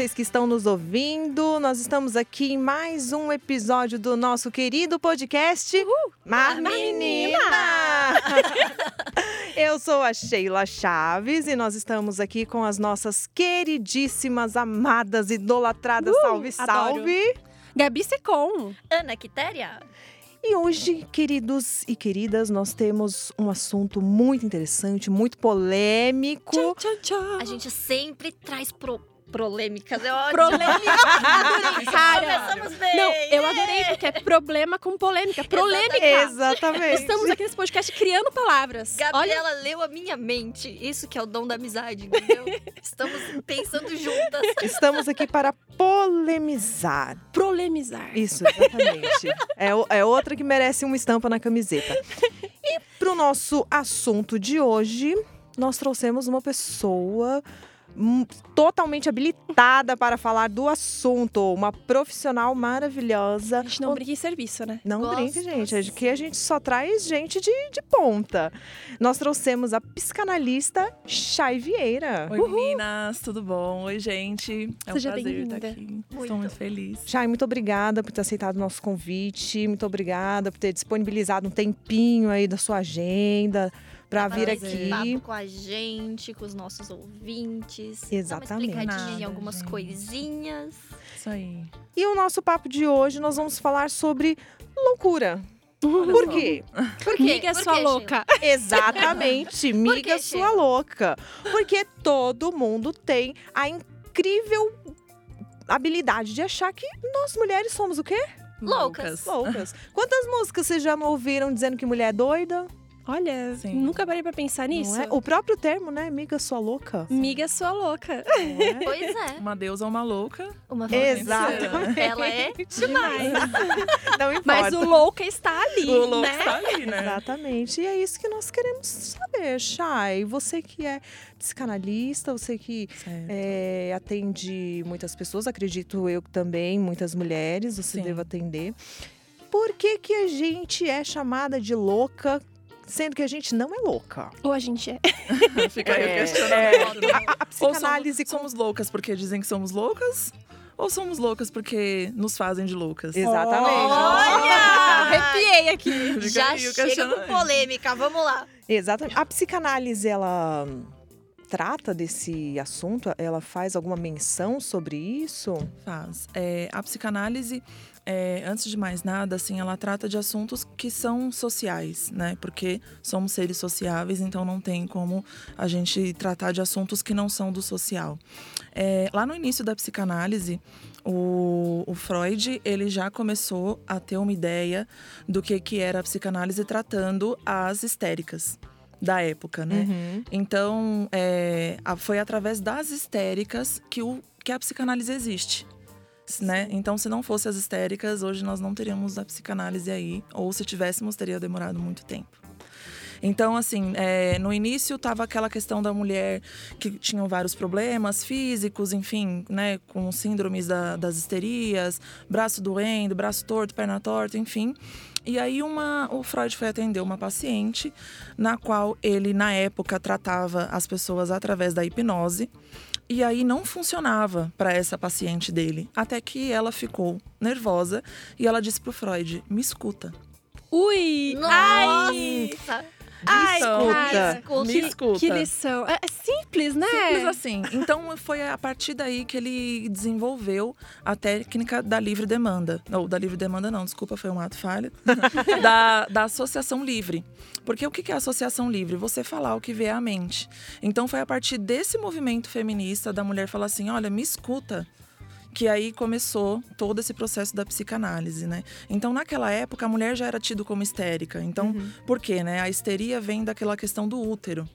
vocês que estão nos ouvindo. Nós estamos aqui em mais um episódio do nosso querido podcast Mar Menina. Eu sou a Sheila Chaves e nós estamos aqui com as nossas queridíssimas, amadas, idolatradas. salve, adoro. salve! Gabi Secom. Ana Quitéria. E hoje, queridos e queridas, nós temos um assunto muito interessante, muito polêmico. Tchau, tchau, tchau. A gente sempre traz pro... polêmicas. Eu Polêmica. Adorei. Cara. Começamos bem. Não, eu adorei porque é problema com polêmica. Polêmica. Exatamente. Estamos aqui nesse podcast criando palavras. Olha, Gabriela leu a minha mente. Isso que é o dom da amizade, entendeu? Estamos pensando juntas. Estamos aqui para polemizar. polemizar. Isso, exatamente. é, é outra que merece uma estampa na camiseta. E para o nosso assunto de hoje, nós trouxemos uma pessoa totalmente habilitada para falar do assunto, uma profissional maravilhosa. A gente não brinca em serviço, né? Não Gosto brinca, gente. Aqui a gente só traz gente de, de ponta. Nós trouxemos a psicanalista Chay Vieira. Oi, meninas, tudo bom? Oi, gente. É um Seja prazer estar aqui. Muito. Estou muito feliz. Chay, muito obrigada por ter aceitado o nosso convite. Muito obrigada por ter disponibilizado um tempinho aí da sua agenda para vir aqui. papo com a gente, com os nossos ouvintes. Exatamente. Dar uma explicadinha em Nada, algumas gente. coisinhas. Isso aí. E o nosso papo de hoje nós vamos falar sobre loucura. Olha Por só. quê? Por quê? Miga Por sua quê, louca. Exatamente, miga quê, sua louca. Porque todo mundo tem a incrível habilidade de achar que nós mulheres somos o quê? Loucas. Loucas. Quantas músicas vocês já não ouviram dizendo que mulher é doida? Olha, Sim. nunca parei pra pensar nisso. Não é? O próprio termo, né? Miga sua louca. Miga sua louca. É? Pois é. Uma deusa, uma louca. Uma Exatamente. Ela é Demais. Não importa. Mas o louca está ali, O louco né? está ali, né? Exatamente. E é isso que nós queremos saber, Chay. Você que é psicanalista, você que é, atende muitas pessoas, acredito eu também, muitas mulheres, você Sim. deve atender. Por que, que a gente é chamada de louca, sendo que a gente não é louca? Ou a gente é. Fica aí o É, questionamento. A, a Ou psicanálise somos, somos loucas porque dizem que somos loucas? Ou somos loucas porque nos fazem de loucas? Exatamente. Olha! Arrepiei aqui. Fica Já aí chega com polêmica. Vamos lá. Exatamente. A psicanálise, ela trata desse assunto? Ela faz alguma menção sobre isso? Faz. É, a psicanálise, é, antes de mais nada, assim, ela trata de assuntos que são sociais, né? Porque somos seres sociáveis, então não tem como a gente tratar de assuntos que não são do social. É, lá no início da psicanálise, o, o Freud ele já começou a ter uma ideia do que, que era a psicanálise tratando as histéricas da época, né? Uhum. Então, é, foi através das histéricas que, o, que a psicanálise existe. Né? Então, se não fosse as histéricas, hoje nós não teríamos a psicanálise aí. Ou se tivéssemos, teria demorado muito tempo. Então, assim, é, no início tava aquela questão da mulher que tinham vários problemas físicos, enfim, né, com síndromes da- das histerias, braço doendo, braço torto, perna torta, enfim. E aí uma, o Freud foi atender uma paciente, na qual ele, na época, tratava as pessoas através da hipnose. E aí não funcionava para essa paciente dele. Até que ela ficou nervosa e ela disse pro Freud: me escuta. Ui! Nossa! Ai, Cara. escuta. Me Que, escuta. que lição. É, é simples, né? Simples assim. Então foi a partir daí que ele desenvolveu a técnica da livre demanda. Ou da livre demanda não, desculpa, foi um ato falho. da, da associação livre. Porque o que que é associação livre? Você falar o que vê à mente. Então foi a partir desse movimento feminista da mulher falar assim: olha, me escuta. Que aí começou todo esse processo da psicanálise, né? Então, naquela época, a mulher já era tida como histérica. Então, por quê, né? A histeria vem daquela questão do útero.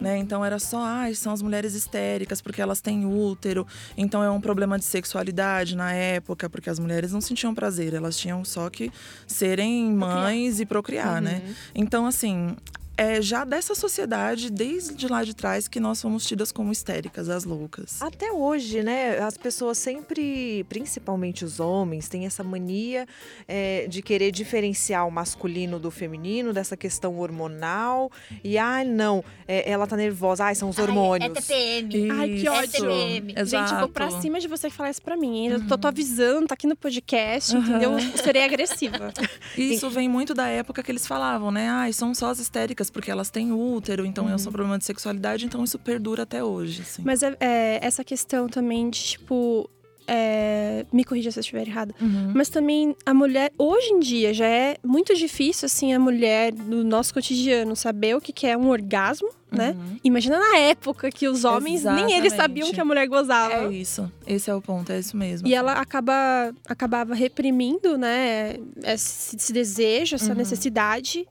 Né? Então era só, ah, são as mulheres histéricas porque elas têm útero. Então é um problema de sexualidade na época, porque as mulheres não sentiam prazer, elas tinham só que serem mães e procriar, né? Então assim, é já dessa sociedade, desde lá de trás, que nós fomos tidas como histéricas, as loucas. Até hoje, né? As pessoas sempre, principalmente os homens, têm essa mania é, de querer diferenciar o masculino do feminino, dessa questão hormonal. E, ah, não, é, ela tá nervosa, ai, são os Ai, hormônios. é TPM. Ai, que ódio. TPM. Gente, eu vou pra exato. cima de você que falar isso pra mim. Eu tô, tô avisando, tá aqui no podcast, entendeu? Eu serei agressiva. Isso vem muito da época que eles falavam, né? Ah, são só as histéricas porque elas têm útero, então é só problema de sexualidade, então isso perdura até hoje. Assim. Mas é, é, essa questão também de, tipo. é, me corrija se eu estiver errada. Uhum. Mas também a mulher, hoje em dia, já é muito difícil, assim, a mulher no nosso cotidiano saber o que que é um orgasmo, né? Uhum. Imagina na época que os homens, nem eles Exatamente. sabiam que a mulher gozava. É isso. Esse é o ponto, é isso mesmo. E ela acaba, acabava reprimindo, né, esse, esse desejo, essa Uhum. necessidade.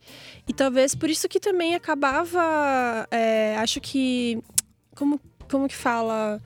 E talvez por isso que também acabava, é, acho que, como, como que fala?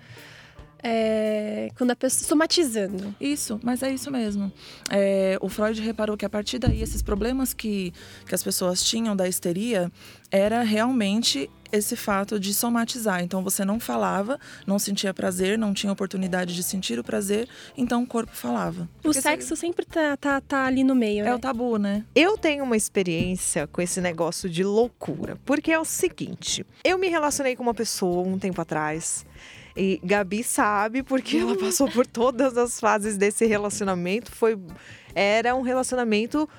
É, quando a pessoa, somatizando. Isso, mas é isso mesmo. É, o Freud reparou que a partir daí, esses problemas que, que as pessoas tinham da histeria era realmente esse fato de somatizar. Então você não falava, não sentia prazer, não tinha oportunidade de sentir o prazer, então o corpo falava. O Porque sexo sempre tá, tá, tá ali no meio, É né? o tabu, né? Eu tenho uma experiência com esse negócio de loucura, porque é o seguinte: eu me relacionei com uma pessoa um tempo atrás. E Gabi sabe, porque ela passou por todas as fases desse relacionamento. Foi, era um relacionamento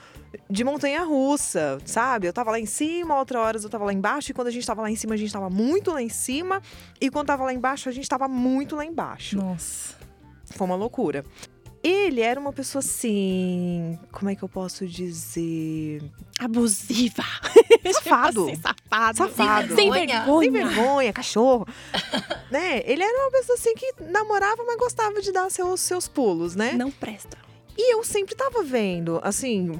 de montanha russa, sabe? Eu tava lá em cima, outra horas eu tava lá embaixo, e quando a gente tava lá em cima, a gente tava muito lá em cima, e quando tava lá embaixo, a gente tava muito lá embaixo. Nossa. Foi uma loucura. Ele era uma pessoa assim. Como é que eu posso dizer? Abusiva. Safado. Assim, safado. Safado. Sem Vergonha. vergonha. Sem vergonha, cachorro. né? Ele era uma pessoa assim que namorava, mas gostava de dar seus, seus pulos, né? Não presta. E eu sempre tava vendo, assim.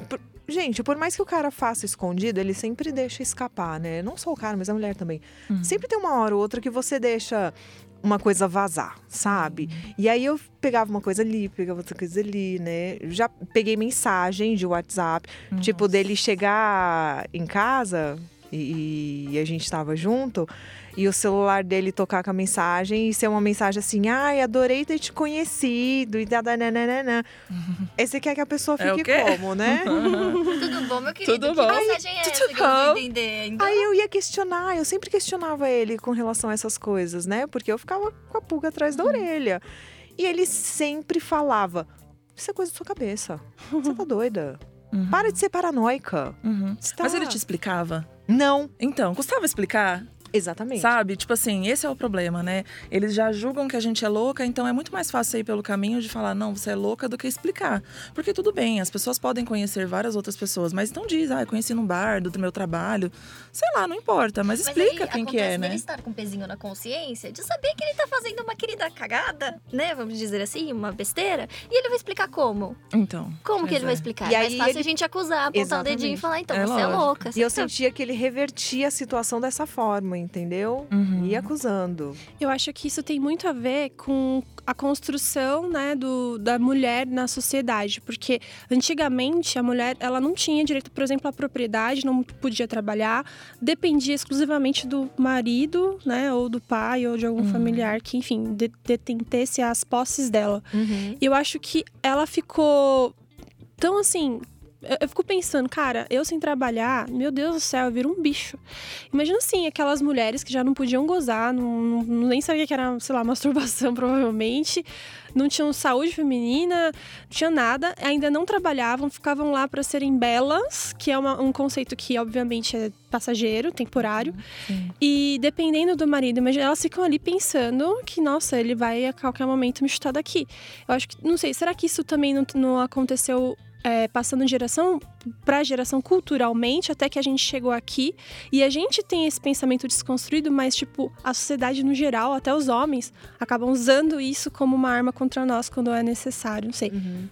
Gente, por mais que o cara faça escondido, ele sempre deixa escapar, né? Não só o cara, mas a mulher também. Uhum. Sempre tem uma hora ou outra que você deixa uma coisa vazar, sabe? E aí eu pegava uma coisa ali, pegava outra coisa ali, né? Já peguei mensagem de WhatsApp, tipo, dele chegar em casa e, e a gente tava junto. E o celular dele tocar com a mensagem e ser uma mensagem assim, ai, adorei ter te conhecido e da nananana. Esse quer que a pessoa É fique quê? como, né? Tudo bom, meu querido? Tudo que bom? mensagem é essa Tudo que eu não bom? ainda? Aí eu ia questionar, eu sempre questionava ele com relação a essas coisas, né? Porque eu ficava com a pulga atrás da orelha. E ele sempre falava: Isso é coisa da sua cabeça. Você tá doida? Uhum. Para de ser paranoica. Uhum. Tá- Mas ele te explicava? Não, Então, custava explicar? Exatamente. Sabe? Tipo assim, esse é o problema, né? Eles já julgam que a gente é louca, então é muito mais fácil sair pelo caminho de falar, não, você é louca, do que explicar. Porque tudo bem, as pessoas podem conhecer várias outras pessoas, mas então diz, ah, eu conheci num bar, do meu trabalho. Sei lá, não importa, mas, Mas explica aí quem que é, dele né? estar com um pezinho na consciência, de saber que ele tá fazendo uma querida cagada, né? Vamos dizer assim, uma besteira. E ele vai explicar como? Então. Como que ele vai é. explicar? E é aí mais fácil ele- a gente acusar, apontar o dedinho e Exatamente. falar, então, É você é lógico. louca. E eu você tá- sentia que ele revertia a situação dessa forma, entendeu? Uhum. Ia acusando. Eu acho que isso tem muito a ver com a construção né, do, da mulher na sociedade. Porque antigamente a mulher ela não tinha direito, por exemplo, à propriedade, não podia trabalhar, dependia exclusivamente do marido, né? Ou do pai, ou de algum Uhum. familiar que, enfim, de- detentesse as posses dela. Uhum. E eu acho que ela ficou tão assim. Eu- Eu fico pensando, cara, eu sem trabalhar, meu Deus do céu, eu viro um bicho. Imagina assim, aquelas mulheres que já não podiam gozar, não, não- nem sabia que era, sei lá, masturbação, provavelmente, não tinham saúde feminina, não tinha nada, ainda não trabalhavam, ficavam lá para serem belas, que é uma- um conceito que, obviamente, é passageiro, temporário. Sim. E dependendo do marido, imagina, elas ficam ali pensando que, nossa, ele vai a qualquer momento me chutar daqui. Eu acho que, não sei, será que isso também não, não aconteceu é, passando de geração para geração culturalmente, até que a gente chegou aqui e a gente tem esse pensamento desconstruído, mas, tipo, a sociedade no geral, até os homens, acabam usando isso como uma arma contra nós quando é necessário, não sei.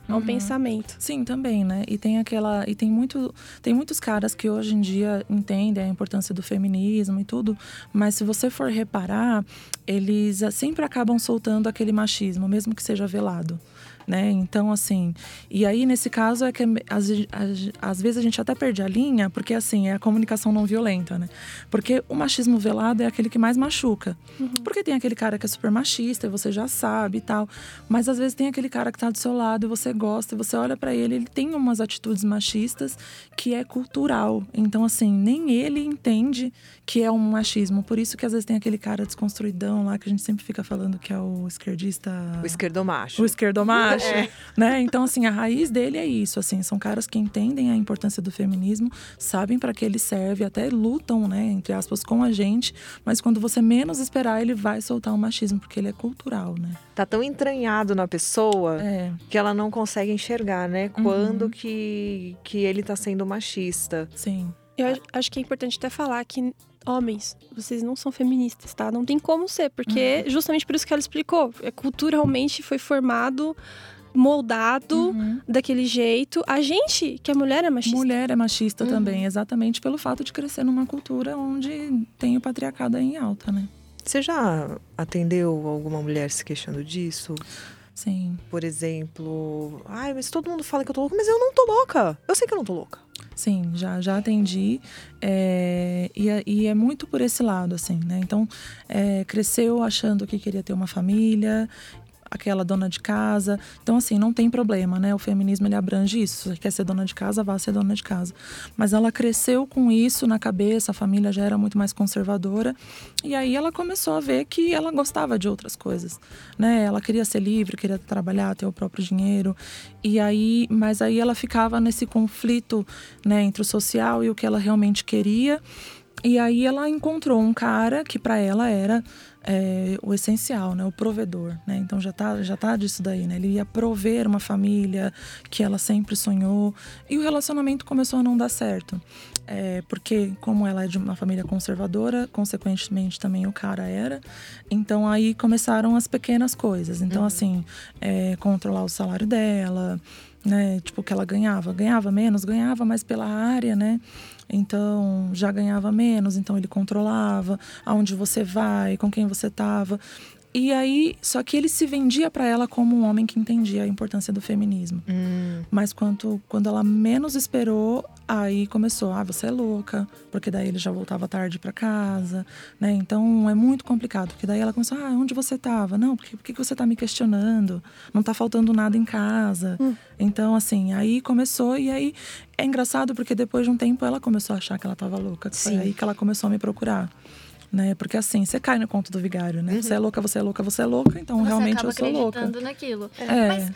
É um Uhum. pensamento. Sim, também, né? E tem aquela. E tem muito. Tem muitos caras que hoje em dia entendem a importância do feminismo e tudo, mas se você for reparar, eles ah, sempre acabam soltando aquele machismo, mesmo que seja velado. Né? Então, assim, e aí nesse caso é que às, às, às, vezes a gente até perde a linha, porque assim, é a comunicação não violenta, né? Porque o machismo velado é aquele que mais machuca. Uhum. Porque tem aquele cara que é super machista e você já sabe e tal. Mas às vezes tem aquele cara que tá do seu lado e você gosta e você olha para ele, ele tem umas atitudes machistas que é cultural. Então, assim, nem ele entende que é um machismo. Por isso que às vezes tem aquele cara desconstruidão lá que a gente sempre fica falando que é o esquerdista. O esquerdomacho. O esquerdomacho. É. Né? Então, assim, a raiz dele é isso. Assim, são caras que entendem a importância do feminismo, sabem para que ele serve, até lutam, né, entre aspas, com a gente. Mas quando você menos esperar, ele vai soltar o machismo, porque ele é cultural, né? Tá tão entranhado na pessoa é. que ela não consegue enxergar, né? Quando uhum. que, que ele tá sendo machista. Sim. Eu acho que é importante até falar que homens, vocês não são feministas, tá? Não tem como ser, porque uhum. justamente por isso que ela explicou. É, culturalmente foi formado moldado uhum. daquele jeito. A gente, que a mulher é machista. Mulher é machista uhum. também, exatamente pelo fato de crescer numa cultura onde tem o patriarcado em alta, né? Você já atendeu alguma mulher se queixando disso? Sim. Por exemplo, ai, mas todo mundo fala que eu tô louca, mas eu não tô louca. Eu sei que eu não tô louca. Sim, já, já atendi. É, e, é, e, é muito por esse lado, assim, né? Então, é, cresceu achando que queria ter uma família aquela dona de casa. Então, assim, não tem problema, né? O feminismo ele abrange isso. Você quer ser dona de casa, vá ser dona de casa. Mas ela cresceu com isso na cabeça, a família já era muito mais conservadora. E aí ela começou a ver que ela gostava de outras coisas, né? Ela queria ser livre, queria trabalhar, ter o próprio dinheiro. E aí, mas aí ela ficava nesse conflito, né, entre o social e o que ela realmente queria. E aí ela encontrou um cara que para ela era é, o essencial, né? O provedor, né? Então já tá, já tá disso daí, né? Ele ia prover uma família que ela sempre sonhou e o relacionamento começou a não dar certo. É, porque como ela é de uma família conservadora, consequentemente também o cara era. Então aí começaram as pequenas coisas. Então uhum. assim, é, controlar o salário dela, né? Tipo que ela ganhava, ganhava menos, ganhava mais pela área, né? Então já ganhava menos, então ele controlava aonde você vai, com quem você estava. E aí, só que ele se vendia para ela como um homem que entendia a importância do feminismo. Hum. Mas quando, quando ela menos esperou, aí começou, ah, você é louca, porque daí ele já voltava tarde para casa, né? Então é muito complicado, porque daí ela começou, ah, onde você tava? Não, porque, por que você tá me questionando? Não tá faltando nada em casa. Hum. Então, assim, aí começou e aí é engraçado porque depois de um tempo ela começou a achar que ela tava louca. Sim. Foi aí que ela começou a me procurar né? Porque assim, você cai no conto do vigário, né? Uhum. Você é louca, você é louca, você é louca, então você realmente eu sou louca. naquilo. É. Mas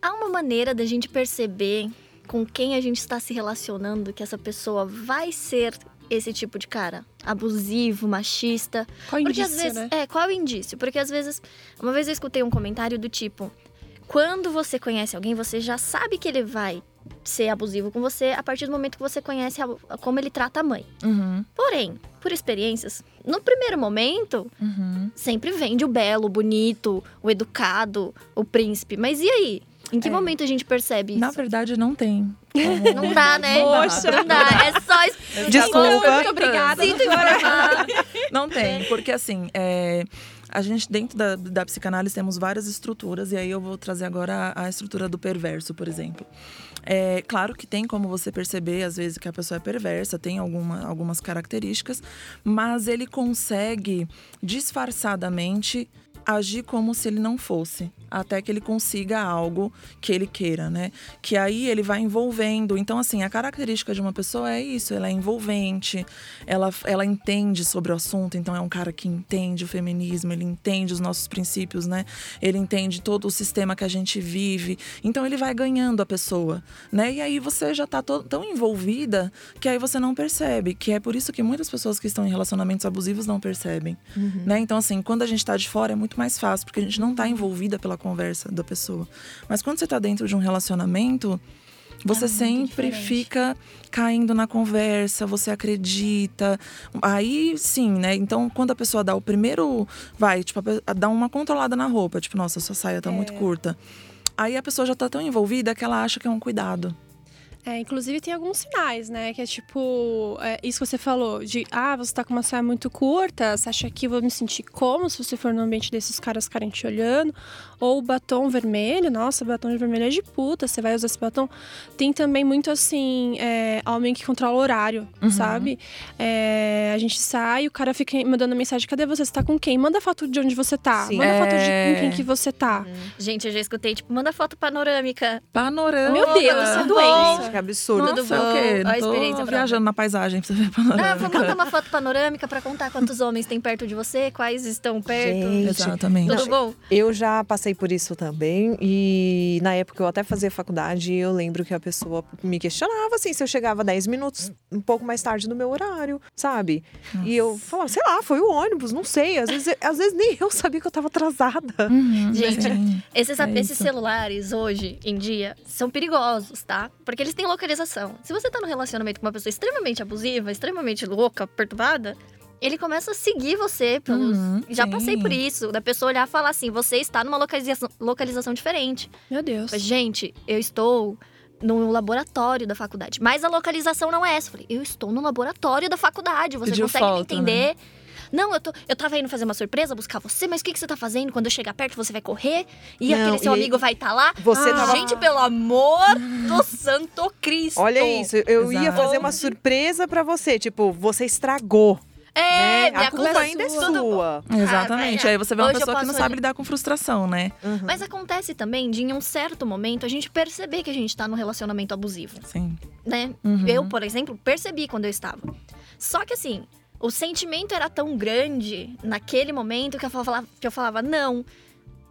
há uma maneira da gente perceber com quem a gente está se relacionando que essa pessoa vai ser esse tipo de cara abusivo, machista. Qual Porque indício, às vezes, né? é, qual o indício? Porque às vezes, uma vez eu escutei um comentário do tipo: quando você conhece alguém, você já sabe que ele vai ser abusivo com você a partir do momento que você conhece a, como ele trata a mãe. Uhum. Porém, por experiências, no primeiro momento, uhum. sempre vende o belo, o bonito, o educado, o príncipe. Mas e aí? Em que É. momento a gente percebe isso? Na verdade, não tem. Não dá, né? Poxa. Não dá. É só. Desculpa. Muito obrigada. Sinto. Não tem, porque assim, é, a gente dentro da, da psicanálise temos várias estruturas, e aí eu vou trazer agora a, a estrutura do perverso, por exemplo. É claro que tem como você perceber, às vezes, que a pessoa é perversa, tem alguma, algumas características, mas ele consegue disfarçadamente agir como se ele não fosse, até que ele consiga algo que ele queira, né? Que aí ele vai envolvendo. Então, assim, a característica de uma pessoa é isso, ela é envolvente, ela, ela entende sobre o assunto, então é um cara que entende o feminismo, ele entende os nossos princípios, né? Ele entende todo o sistema que a gente vive. Então ele vai ganhando a pessoa, né? E aí você já tá tão envolvida que aí você não percebe, que é por isso que muitas pessoas que estão em relacionamentos abusivos não percebem, né? Então assim, quando a gente tá de fora é muito mais fácil, porque a gente não tá envolvida pela conversa da pessoa. Mas quando você tá dentro de um relacionamento, você É sempre diferente. fica caindo na conversa, você acredita. Aí sim, né? Então, quando a pessoa dá o primeiro. Vai, tipo, dá uma controlada na roupa, tipo, nossa, sua saia tá muito curta. Aí a pessoa já tá tão envolvida que ela acha que é um cuidado. É, inclusive tem alguns sinais, né? Que é tipo, é, isso que você falou, de ah, você tá com uma saia muito curta, você acha que eu vou me sentir como se você for no ambiente desses caras ficarem te olhando? Ou batom vermelho, nossa, batom vermelho é de puta, você vai usar esse batom. Tem também muito assim, é, homem que controla o horário, sabe? É, a gente sai, o cara fica mandando mensagem: cadê você? Você tá com quem? Manda foto de onde você tá. Sim. Manda foto de É. com quem que você tá. Gente, eu já escutei, tipo, manda foto panorâmica. Panorama. Meu Deus, isso é. Gente, que absurdo. Tudo Nossa, bom? é o quê? Ó a Tô experiência viajando na paisagem pra você ver Ah, panorama. vamos botar uma foto panorâmica pra contar quantos homens tem perto de você, quais estão perto. Gente, Exatamente. Tudo bom? Eu já passei por isso também e na época eu até fazia faculdade eu lembro que a pessoa me questionava assim se eu chegava 10 minutos um pouco mais tarde do meu horário, sabe? E eu falava, sei lá, foi o ônibus, não sei, às vezes, às vezes nem eu sabia que eu tava atrasada. Uhum, Gente. Esses, É esses celulares hoje em dia são perigosos, tá? Porque eles têm localização. Se você tá num relacionamento com uma pessoa extremamente abusiva, extremamente louca, perturbada, ele começa a seguir você pelos. Uhum, Já sim. passei por isso, da pessoa olhar e falar assim: você está numa localização, localização diferente. Meu Deus. Mas, Gente, eu estou no laboratório da faculdade. Mas a localização não é essa. Eu falei, eu estou no laboratório da faculdade. Você Pediu consegue me foto, né? entender? Não, eu, tô, eu tava indo fazer uma surpresa, buscar você, mas o que, que você tá fazendo? Quando eu chegar perto, você vai correr? E Não, aquele seu e amigo vai estar lá? Você Ah. tava Gente, pelo amor do santo Cristo! Olha isso, eu ia Exato. fazer uma surpresa pra você, tipo, você estragou, É, né? minha A culpa culpa ainda é Tudo bom. sua. Exatamente. Ah, Aí você vê uma pessoa que não sabe lidar com frustração, né? Uhum. Mas acontece também de, em um certo momento, a gente perceber que a gente tá num relacionamento abusivo. Sim. né? Uhum. Eu, por exemplo, percebi quando eu estava. Só que assim, o sentimento era tão grande naquele momento que eu falava, que eu falava não,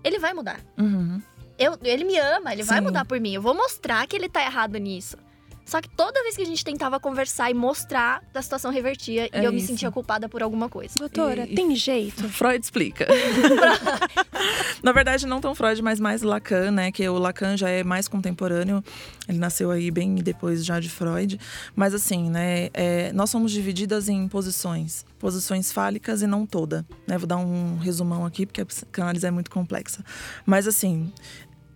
ele vai mudar. Uhum. Eu, ele me ama, ele vai Sim. mudar por mim. Eu vou mostrar que ele tá errado nisso. Só que toda vez que a gente tentava conversar e mostrar, a situação revertia É e eu me isso. sentia culpada por alguma coisa. Doutora, E- tem jeito? Freud explica. Na verdade, não tão Freud, mas mais Lacan, né? Que o Lacan já é mais contemporâneo. Ele nasceu aí bem depois já de Freud. Mas assim, né? é, nós somos divididas em posições. Posições fálicas e não toda. Né? Vou dar um resumão aqui, porque a psicanálise é muito complexa. Mas assim,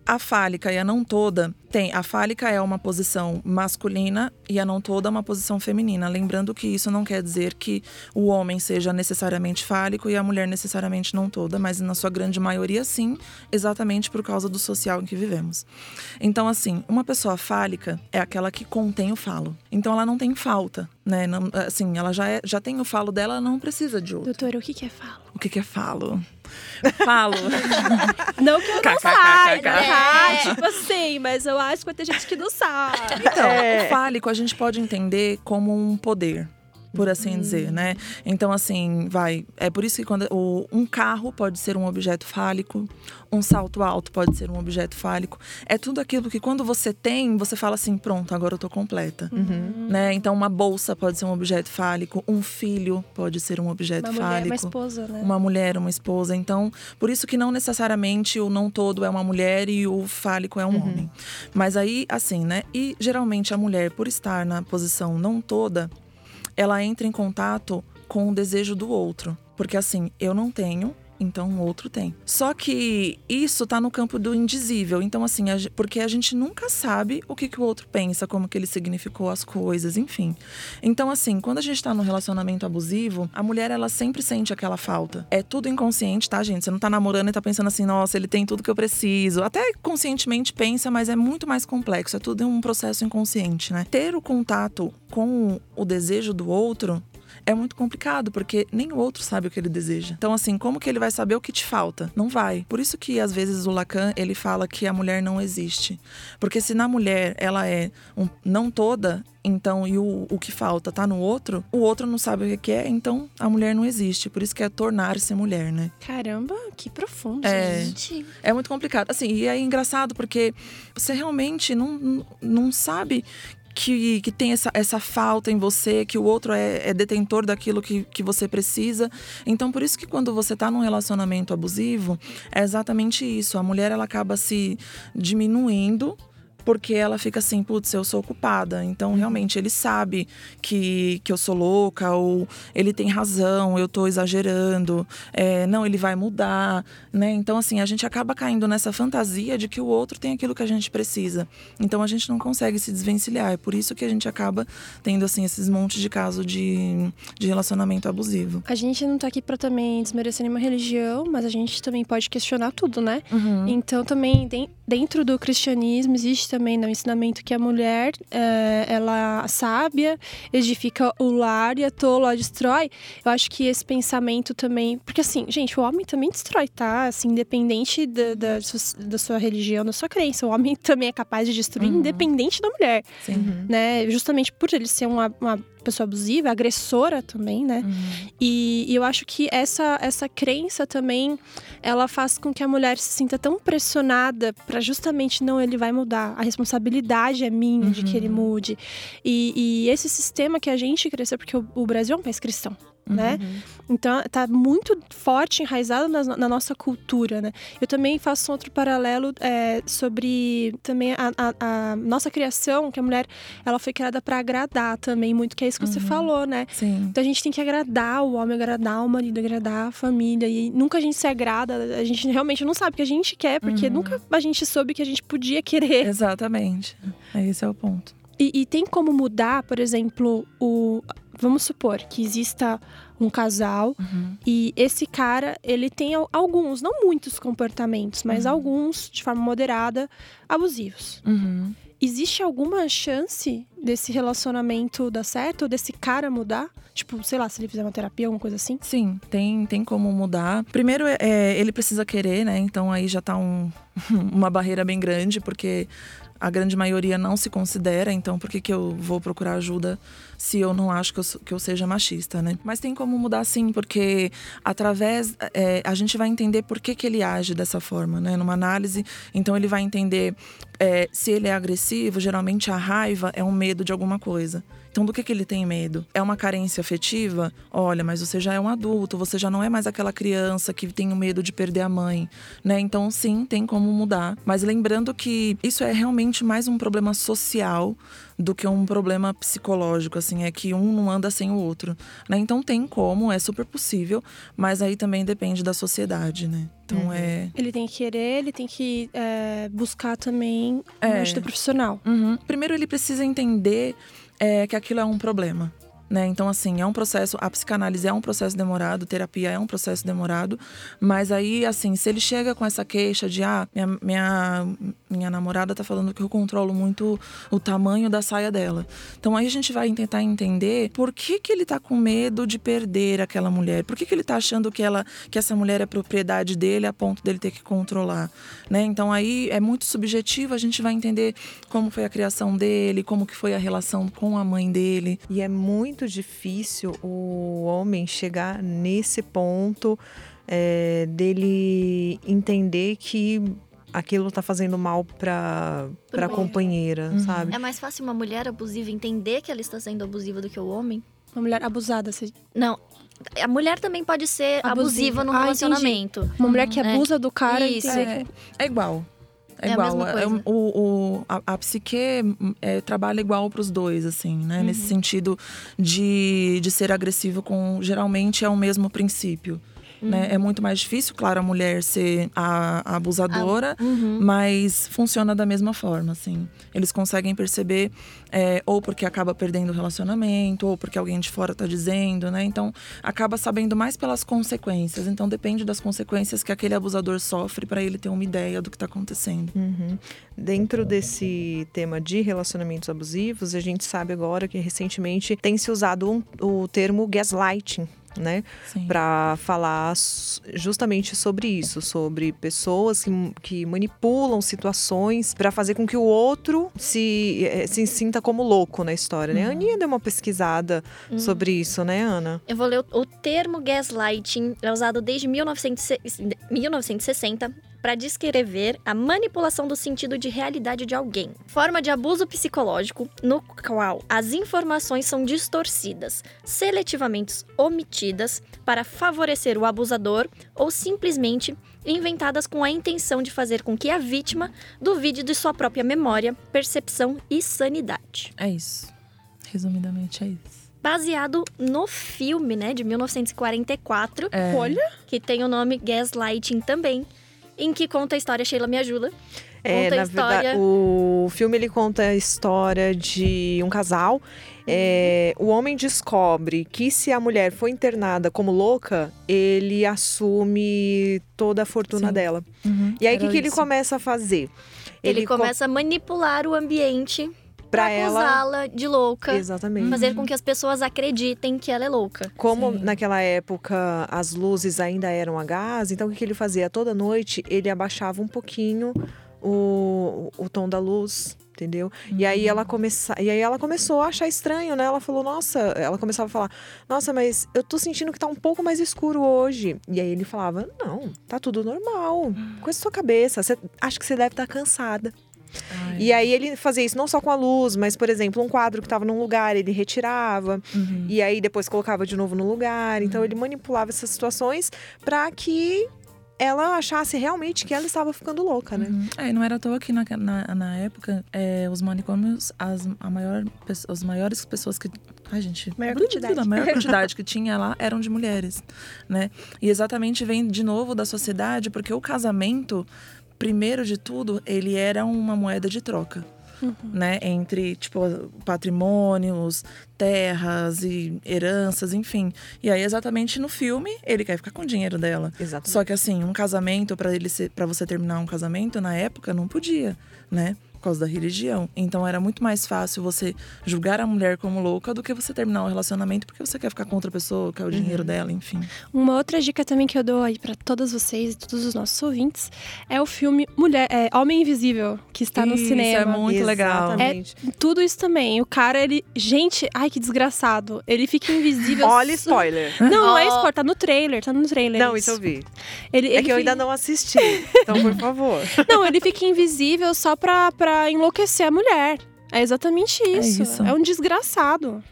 a fálica e a não toda tem. A fálica é uma posição masculina e a não toda é uma posição feminina. Lembrando que isso não quer dizer que o homem seja necessariamente fálico e a mulher necessariamente não toda, mas na sua grande maioria sim, exatamente por causa do social em que vivemos. Então, assim, uma pessoa fálica é aquela que contém o falo. Então ela não tem falta, né? Não- assim, ela já, é- já tem o falo dela, ela não precisa de outro. Doutora, o que que é falo? O que, que é falo? Falo. Não que eu não saiba, É. tá? Tipo assim, mas eu acho que vai ter gente que não sabe. Então, É. o fálico a gente pode entender como um poder. Por assim dizer, né? Então, assim, vai. É por isso que quando o, um carro pode ser um objeto fálico, um salto alto pode ser um objeto fálico. É tudo aquilo que quando você tem, você fala assim: pronto, agora eu tô completa. Uhum. Né? Então, uma bolsa pode ser um objeto fálico, um filho pode ser um objeto Uma mulher, fálico uma esposa, né? uma mulher, uma esposa. Então, por isso que não necessariamente o não todo é uma mulher e o fálico é um homem. Mas aí, assim, né? E geralmente a mulher, por estar na posição não toda, ela entra em contato com o desejo do outro. Porque assim, eu não tenho. Então o outro tem. Só que isso tá no campo do indizível. Então, assim, a porque a gente nunca sabe o que, que o outro pensa, como que ele significou as coisas, enfim. Então, assim, quando a gente tá num relacionamento abusivo, a mulher, ela sempre sente aquela falta. É tudo inconsciente, tá, gente? Você não tá namorando e tá pensando assim, nossa, ele tem tudo que eu preciso. Até conscientemente pensa, mas é muito mais complexo. É tudo um processo inconsciente, né? Ter o contato com o desejo do outro é muito complicado, porque nem o outro sabe o que ele deseja. Então, assim, como que ele vai saber o que te falta? Não vai. Por isso que, às vezes, o Lacan, ele fala que a mulher não existe. Porque se na mulher ela é um- não toda, então, e o, o que falta tá no outro, o outro não sabe o que é, então a mulher não existe. Por isso que é tornar-se mulher, né? Caramba, que profundo. É. Gente, É muito complicado. Assim, e é engraçado porque você realmente não- não sabe que, que tem essa, essa falta em você, que o outro é, é detentor daquilo que, que você precisa. Então, por isso que quando você tá num relacionamento abusivo, é exatamente isso. A mulher, ela acaba se diminuindo porque ela fica assim, putz, eu sou culpada. Então, realmente, ele sabe que, que eu sou louca, ou ele tem razão, eu tô exagerando, é, não, ele vai mudar, né? Então, assim, a gente acaba caindo nessa fantasia de que o outro tem aquilo que a gente precisa. Então, a gente não consegue se desvencilhar. É por isso que a gente acaba tendo, assim, esses montes de casos de, de relacionamento abusivo. A gente não tá aqui pra também desmerecer nenhuma religião, mas a gente também pode questionar tudo, né? Então, também, den- dentro do cristianismo, existe também no ensinamento que a mulher, é, ela sábia, edifica o lar e a tola destrói. Eu acho que esse pensamento também. Porque, assim, gente, o homem também destrói, tá? Assim, independente da, da, sua- da sua religião, da sua crença. O homem também é capaz de destruir, independente da mulher, Sim. né? Justamente por ele ser uma, uma pessoa abusiva, agressora também, né? E, e eu acho que essa, essa crença também, ela faz com que a mulher se sinta tão pressionada para justamente, não, ele vai mudar. A responsabilidade é minha de que ele mude. E, e esse sistema que a gente cresceu, porque o, o Brasil é um país cristão. Né? Então tá muito forte, enraizado na, na nossa cultura, né? Eu também faço outro paralelo é, sobre também a, a- a nossa criação, que a mulher ela foi criada para agradar também muito, que é isso que você falou, né? Sim. Então a gente tem que agradar o homem, agradar o marido, agradar a família. E nunca a gente se agrada, a gente realmente não sabe o que a gente quer, porque nunca a gente soube que a gente podia querer. Exatamente. Esse é o ponto. E, e tem como mudar, por exemplo, o. Vamos supor que exista um casal e esse cara, ele tem al- alguns, não muitos comportamentos, mas alguns, de forma moderada, abusivos. Uhum. Existe alguma chance desse relacionamento dar certo, ou desse cara mudar? Tipo, sei lá, se ele fizer uma terapia, alguma coisa assim? Sim, tem, tem como mudar. Primeiro, é, ele precisa querer, né? Então aí já tá um- uma barreira bem grande, porque a grande maioria não se considera. Então, por que, que eu vou procurar ajuda se eu não acho que eu, que eu seja machista, né? Mas tem como mudar sim, porque através. é, a gente vai entender por que, que ele age dessa forma, né? Numa análise, então ele vai entender é, se ele é agressivo, geralmente a raiva é um medo de alguma coisa. Então, do que, que ele tem medo? É uma carência afetiva? Olha, mas você já é um adulto, você já não é mais aquela criança que tem o medo de perder a mãe, né? Então, sim, tem como mudar. Mas lembrando que isso é realmente mais um problema social do que um problema psicológico, assim, é que um não anda sem o outro, né? Então tem como, é super possível, mas aí também depende da sociedade, né? Então é Ele tem que querer, ele tem que é, buscar também É. ajuda profissional. Uhum. Primeiro, ele precisa entender é, que aquilo é um problema. Né? Então, assim, é um processo. A psicanálise é um processo demorado, terapia é um processo demorado. Mas aí, assim, se ele chega com essa queixa de ah, minha, minha, minha namorada tá falando que eu controlo muito o tamanho da saia dela. Então aí a gente vai tentar entender por que, que ele tá com medo de perder aquela mulher. Por que, que ele tá achando que, ela, que essa mulher é propriedade dele a ponto dele ter que controlar. Né? Então aí é muito subjetivo, a gente vai entender como foi a criação dele, como que foi a relação com a mãe dele. E é muito difícil o homem chegar nesse ponto é, dele entender que aquilo tá fazendo mal pra, pra companheira, sabe? É mais fácil uma mulher abusiva entender que ela está sendo abusiva do que o homem? Uma mulher abusada. se- Não. A mulher também pode ser Abusiva. abusiva no Ah, entendi. relacionamento. Uma mulher que É. abusa do cara Isso. É, é igual. É, É a igual. mesma É o, o- a, a psique é, trabalha igual para os dois, assim, né? Nesse sentido de, de ser agressivo com. Geralmente é o mesmo princípio. Né? É muito mais difícil, claro, a mulher ser a, a abusadora, Uhum. mas funciona da mesma forma, assim. Eles conseguem perceber, é, ou porque acaba perdendo o relacionamento, ou porque alguém de fora tá dizendo, né? Então, acaba sabendo mais pelas consequências. Então, depende das consequências que aquele abusador sofre para ele ter uma ideia do que tá acontecendo. Uhum. Dentro desse tema de relacionamentos abusivos, a gente sabe agora que recentemente tem se usado um- o termo gaslighting. Né, para falar justamente sobre isso, sobre pessoas que, que manipulam situações para fazer com que o outro se, eh, se sinta como louco na história, né? A Aninha deu uma pesquisada sobre isso, né, Ana? Eu vou ler o, o termo gaslighting, é usado desde 1960, 1960 para descrever a manipulação do sentido de realidade de alguém. Forma de abuso psicológico no qual as informações são distorcidas, seletivamente omitidas para favorecer o abusador ou simplesmente inventadas com a intenção de fazer com que a vítima duvide de sua própria memória, percepção e sanidade. É isso. Resumidamente, é isso. Baseado no filme, né, de 1944, É, Olha, que tem o nome Gaslighting também, em que conta a história Sheila me ajuda. É, na história- verdade, o filme ele conta a história de um casal. É, o homem descobre que se a mulher for internada como louca, ele assume toda a fortuna Sim. dela. uhum, E aí, o que, que ele começa a fazer? Ele, co- começa a manipular o ambiente ela. acusá-la de louca, Exatamente. fazer com que as pessoas acreditem que ela é louca. Como Sim. naquela época as luzes ainda eram a gás, então o que, ele fazia? Toda noite ele abaixava um pouquinho o, o tom da luz, entendeu? E aí ela começa, e aí ela começou a achar estranho, né? Ela falou: "Nossa", ela começava a falar: "Nossa, mas eu tô sentindo que tá um pouco mais escuro hoje". E aí ele falava: "Não, tá tudo normal. Coisa da sua cabeça. Você acho que você deve estar cansada". Ai, E aí ele fazia isso não só com a luz, mas por exemplo, um quadro que estava num lugar, ele retirava. uhum. E aí depois colocava de novo no lugar. Então ele manipulava essas situações para que ela achasse realmente que ela estava ficando louca, né? Uhum. É, e não era à toa que na, na, na época, é, os manicômios, as, a maior, as maiores pessoas que. Ai, gente. Maior quantidade. A maior quantidade que tinha lá eram de mulheres, né? E exatamente vem de novo da sociedade, porque o casamento, primeiro de tudo, ele era uma moeda de troca. Né, entre tipo patrimônios, terras e heranças, enfim. E aí exatamente no filme ele quer ficar com o dinheiro dela. Exatamente. Só que assim, um casamento para ele para você terminar um casamento na época não podia, né? Por causa da religião. Então era muito mais fácil você julgar a mulher como louca do que você terminar um relacionamento porque você quer ficar com outra pessoa, quer o dinheiro dela, enfim. Uma outra dica também que eu dou aí pra todas vocês e todos os nossos ouvintes é o filme Mulher, é, Homem Invisível, que está no Isso, cinema. é muito legal. Exatamente. Tudo isso também. O cara, ele. Gente, ai que desgraçado. Ele fica invisível. Olha spoiler. Não, não é spoiler, tá no trailer, tá no trailer. Não, isso eu vi. Ele, É ele que eu fica- ainda não assisti. Então, por favor. Não, ele fica invisível só pra, pra enlouquecer a mulher. É exatamente isso. É, isso. um desgraçado.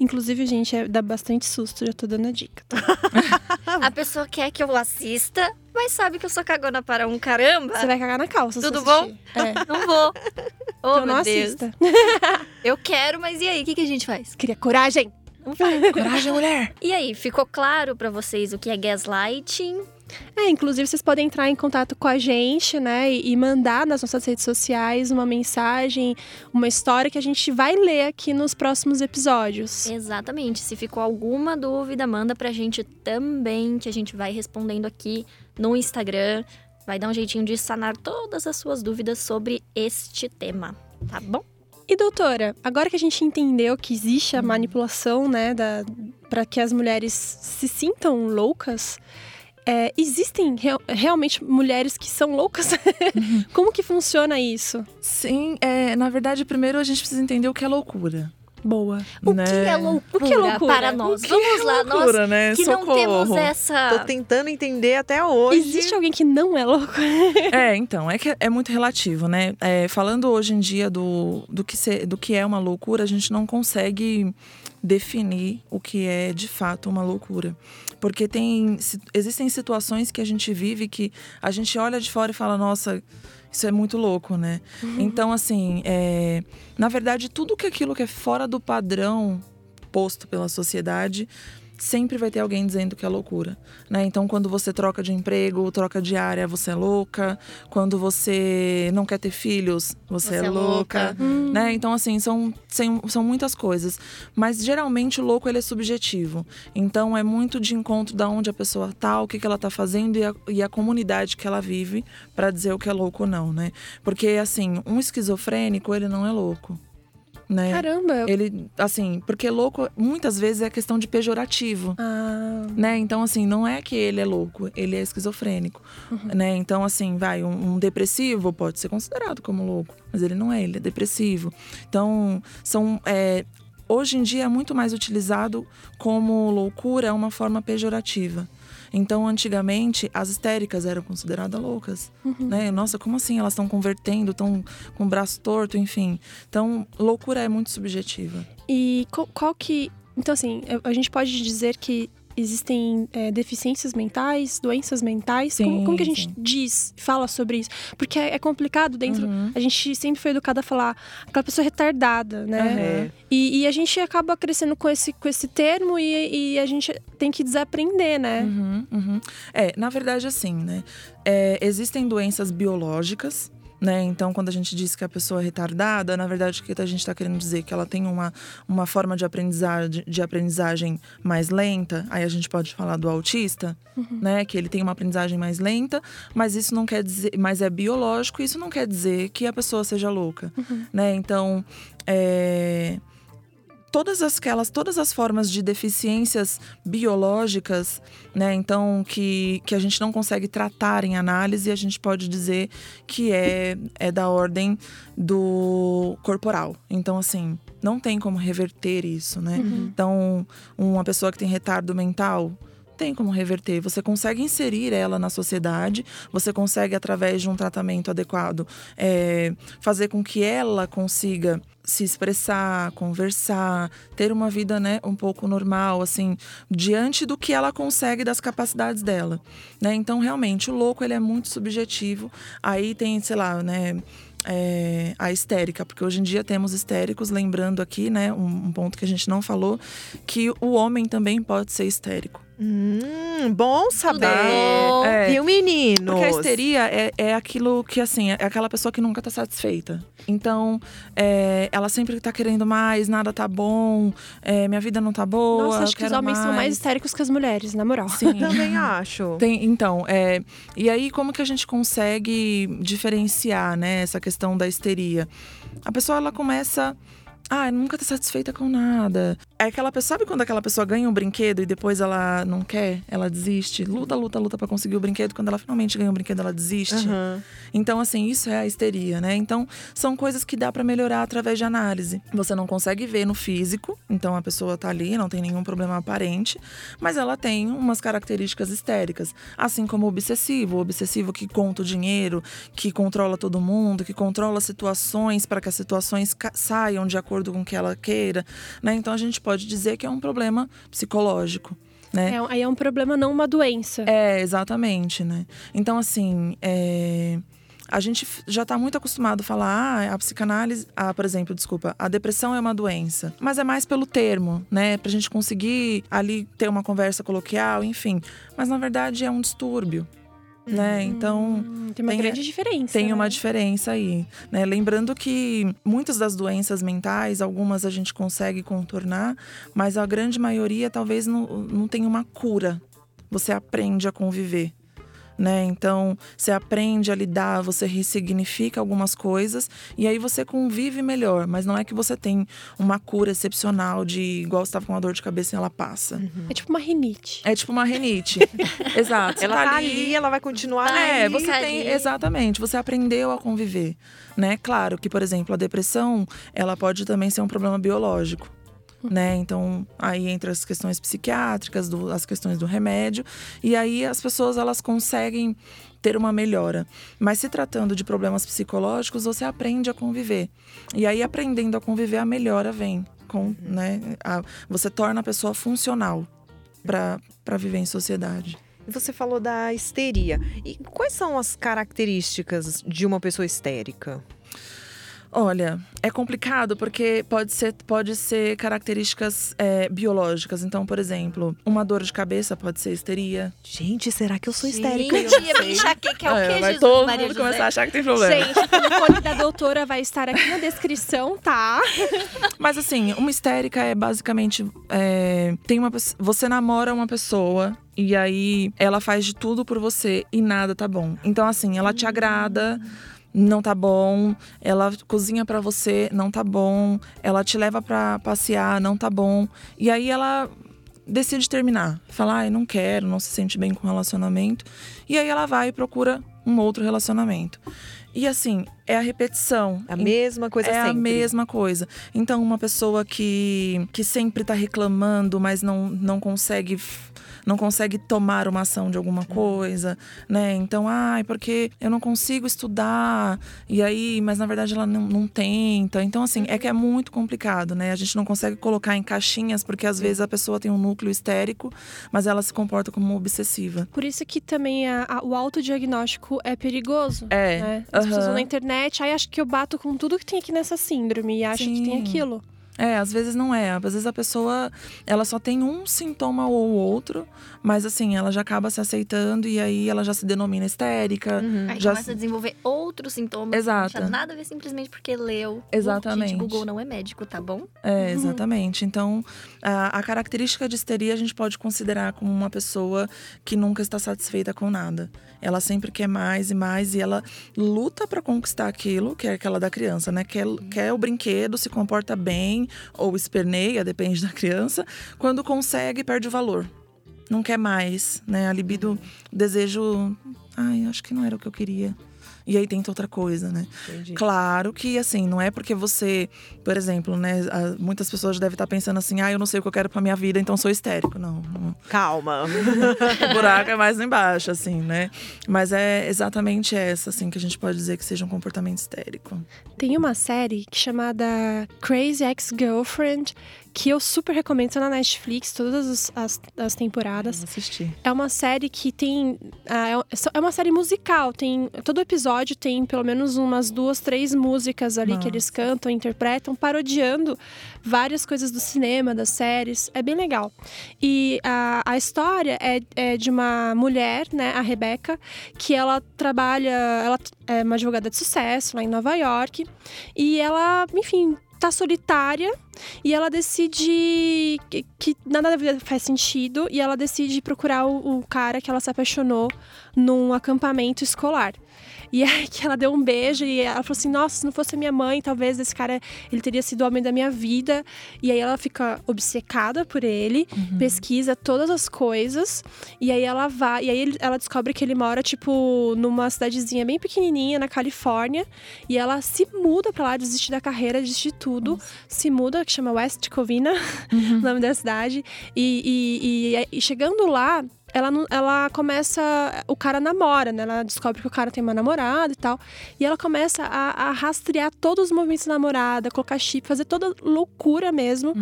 Inclusive, gente, é, dá bastante susto, já tô dando a dica. tá? A pessoa quer que eu assista, mas sabe que eu sou cagona para um caramba. Você vai cagar na calça. Tudo assistir. É. Não vou. Oh, Então não assista. Eu quero, mas e aí? O que, que a gente faz? Queria coragem. Não faz. Coragem, mulher! E aí, ficou claro pra vocês o que é gaslighting? É, inclusive vocês podem entrar em contato com a gente, né? E, mandar nas nossas redes sociais uma mensagem, uma história que a gente vai ler aqui nos próximos episódios. Exatamente. Se ficou alguma dúvida, manda pra gente também, que a gente vai respondendo aqui no Instagram. Vai dar um jeitinho de sanar todas as suas dúvidas sobre este tema, tá bom? E doutora, agora que a gente entendeu que existe a manipulação, né, para que as mulheres se sintam loucas, é, existem real- realmente mulheres que são loucas? Como que funciona isso? Sim, é, na verdade, primeiro a gente precisa entender o que é loucura. Boa. O né? que é loucura, O que é loucura? para nós? O que Vamos é lá, loucura, nós né? que não Socorro. temos Tô essa... tentando entender até hoje. Existe alguém que não é louco? É, então, é que é muito relativo, né? É, falando hoje em dia do, do, que se- do que é uma loucura, a gente não consegue definir o que é de fato uma loucura. Porque tem, existem situações que a gente vive que a gente olha de fora e fala, nossa, isso é muito louco, né? Então, assim, é, na verdade, tudo que aquilo que é fora do padrão posto pela sociedade sempre vai ter alguém dizendo que é loucura, né? Então, quando você troca de emprego, troca de área, você é louca. Quando você não quer ter filhos, você, é, louca, né? Então, assim, são, são, são muitas coisas. Mas, geralmente, o louco, ele é subjetivo. Então, é muito de encontro da onde a pessoa tá, o que, que ela tá fazendo e a, e a comunidade que ela vive para dizer o que é louco ou não, né? Porque, assim, um esquizofrênico, ele não é louco. Né? Caramba. Ele, assim, porque louco muitas vezes é questão de pejorativo, Ah, né? Então, assim, não é que ele é louco, ele é esquizofrênico, Uhum. né? Então, assim, vai, um, um depressivo pode ser considerado como louco, mas ele não é, ele é depressivo. Então, são. é, hoje em dia é muito mais utilizado como loucura uma forma pejorativa. Então, antigamente, as histéricas eram consideradas loucas, Uhum. né? Nossa, como assim? Elas estão convertendo, estão com o braço torto, enfim. Então, loucura é muito subjetiva. E qual, qual que. Então, assim, a gente pode dizer que existem é, deficiências mentais, doenças mentais. como, Sim, como que a gente sim. diz, fala sobre isso? Porque é, é complicado dentro. Uhum. A gente sempre foi educada a falar aquela pessoa retardada, né? É. E, e a gente acaba crescendo com esse, com esse termo e, e a gente tem que desaprender, né? Uhum, uhum. É, na verdade, assim, né? É, existem doenças biológicas. Né? Então, quando a gente diz que a pessoa é retardada, na verdade, o que a gente está querendo dizer? Que ela tem uma, uma forma de aprendizagem, de aprendizagem mais lenta. Aí a gente pode falar do autista, né? Que ele tem uma aprendizagem mais lenta, mas isso não quer dizer. Mas é biológico, isso não quer dizer que a pessoa seja louca. Né? Então, é, todas aquelas todas as formas de deficiências biológicas, né? Então que, que a gente não consegue tratar em análise, a gente pode dizer que é, é da ordem do corporal. Então assim, não tem como reverter isso, né? Então, uma pessoa que tem retardo mental tem como reverter. Você consegue inserir ela na sociedade, você consegue, através de um tratamento adequado, é, fazer com que ela consiga se expressar, conversar, ter uma vida, né, um pouco normal, assim, diante do que ela consegue das capacidades dela, né? Então, realmente, o louco ele é muito subjetivo. Aí tem, sei lá, né, é, a histérica, porque hoje em dia temos histéricos, lembrando aqui, né, um, um ponto que a gente não falou, que o homem também pode ser histérico. Hum, bom saber. bom. É. Viu, meninos? Porque a histeria é, é aquilo que, assim, é aquela pessoa que nunca tá satisfeita. Então, é, ela sempre tá querendo mais, nada tá bom, é, minha vida não tá boa. Nossa, eu acho que os homens são mais histéricos que as mulheres, na moral. Sim. Também acho. Tem, então, é, e aí como que a gente consegue diferenciar, né, essa questão da histeria? A pessoa ela começa ah, nunca tá satisfeita com nada. É aquela pessoa, sabe quando aquela pessoa ganha um brinquedo e depois ela não quer, ela desiste, luta, luta, luta pra conseguir o brinquedo, quando ela finalmente ganha um brinquedo ela desiste. Aham. Então, assim, isso é a histeria, né? Então, são coisas que dá pra melhorar através de análise. Você não consegue ver no físico, então a pessoa tá ali, não tem nenhum problema aparente, mas ela tem umas características histéricas, assim como o obsessivo, o obsessivo que conta o dinheiro, que controla todo mundo, que controla situações para que as situações saiam de acordo com o que ela queira, né? Então, a gente pode dizer que é um problema psicológico. Né? É, aí é um problema, não uma doença. É, exatamente, né? Então, assim, é, a gente já tá muito acostumado a falar, ah, a psicanálise, ah, por exemplo, desculpa, a depressão é uma doença. Mas é mais pelo termo, né? Pra gente conseguir ali ter uma conversa coloquial, enfim. Mas na verdade é um distúrbio, né? Então. Hum, tem uma Tem- grande diferença. Tem né? uma diferença aí, né? Lembrando que muitas das doenças mentais, algumas a gente consegue contornar, mas a grande maioria talvez não, não tenha uma cura. Você aprende a conviver. Né? Então, você aprende a lidar, você ressignifica algumas coisas e aí você convive melhor. Mas não é que você tem uma cura excepcional de igual você estava com uma dor de cabeça e ela passa. É tipo uma rinite. É tipo uma renite. Exato. Você Ela tá ali, ela vai continuar é, ali. você tá tem ali. exatamente, você aprendeu a conviver, né? Claro que, por exemplo, a depressão, ela pode também ser um problema biológico. Né? Então, aí entra as questões psiquiátricas, do- as questões do remédio, e aí as pessoas elas conseguem ter uma melhora. Mas se tratando de problemas psicológicos, você aprende a conviver. E aí, aprendendo a conviver, a melhora vem. Com, né? a- você torna a pessoa funcional para viver em sociedade. Você falou da histeria. E quais são as características de uma pessoa histérica? Olha, é complicado porque pode ser, pode ser características é, biológicas. Então, por exemplo, uma dor de cabeça pode ser histeria. Gente, será que eu sou histérica? Gente, eu me enxaquei, que é o que, vai Jesus todo Maria mundo José? começar a achar que tem problema. Gente, o telefone da doutora vai estar aqui na descrição, tá? Mas assim, uma histérica é basicamente é, tem uma você namora uma pessoa e aí ela faz de tudo por você e nada tá bom. Então assim, ela te agrada, não tá bom, ela cozinha pra você, não tá bom, ela te leva pra passear, não tá bom. E aí ela decide terminar, fala, ai, não quero, não se sente bem com o relacionamento. E aí ela vai e procura um outro relacionamento. E assim, é a repetição. A mesma coisa é sempre. a mesma coisa. Então, uma pessoa que, que sempre tá reclamando, mas não, não consegue não consegue tomar uma ação de alguma coisa, né? Então, ai, porque eu não consigo estudar, e aí, mas na verdade ela não, não tenta. Então, assim, é que é muito complicado, né? A gente não consegue colocar em caixinhas, porque às vezes a pessoa tem um núcleo histérico, mas ela se comporta como obsessiva. Por isso que também a- a- o autodiagnóstico é perigoso. É. né? As pessoas vão aham. na internet, aí acho que eu bato com tudo que tem aqui nessa síndrome e acho que tem Sim. aquilo. É, às vezes não é. Às vezes a pessoa, ela só tem um sintoma ou outro, mas assim, ela já acaba se aceitando e aí ela já se denomina histérica. Uhum. Aí Já- começa a desenvolver outros sintomas. Exato. Não nada a ver simplesmente porque leu. Exatamente. Gente, Google não é médico, tá bom? É, exatamente. Então, a, a característica de histeria a gente pode considerar como uma pessoa que nunca está satisfeita com nada. Ela sempre quer mais e mais e ela luta para conquistar aquilo, que é aquela da criança, né? Quer, quer o brinquedo, se comporta bem ou esperneia, depende da criança. Quando consegue, perde o valor. Não quer mais, né? A libido, o desejo. Ai, acho que não era o que eu queria. E aí tenta outra coisa, né? Entendi. Claro que, assim, não é porque você, por exemplo, né? Muitas pessoas devem estar pensando assim, ah, eu não sei o que eu quero pra minha vida, então sou histérico. Não, não. Calma. o buraco é mais embaixo, assim, né? Mas é exatamente essa, assim, que a gente pode dizer que seja um comportamento histérico. Tem uma série que chamada Crazy Ex-Girlfriend, que eu super recomendo, tá na Netflix, todas as, as, as temporadas. assistir. É uma série que tem. ah, é- é uma série musical. Tem, todo episódio tem pelo menos umas duas, três músicas ali que eles cantam, interpretam, parodiando várias coisas do cinema, das séries. É bem legal. E a, a história é, é de uma mulher, né, a Rebeca, que ela trabalha. Ela é uma advogada de sucesso lá em Nova York. E ela, enfim. Tá solitária e ela decide que, que nada da vida faz sentido e ela decide procurar o, o cara que ela se apaixonou num acampamento escolar. E aí que ela deu um beijo e ela falou assim: "Nossa, se não fosse a minha mãe, talvez esse cara ele teria sido o homem da minha vida". E aí ela fica obcecada por ele, pesquisa todas as coisas e aí ela vai, e aí ela descobre que ele mora tipo numa cidadezinha bem pequenininha na Califórnia e ela se muda pra lá, desiste da carreira, desiste de tudo, se muda, que chama West Covina, o nome da cidade. E, e- e- e chegando lá, ela, ela começa. O cara namora, né? Ela descobre que o cara tem uma namorada e tal. E ela começa a, a rastrear todos os movimentos da namorada, colocar chip, fazer toda loucura mesmo.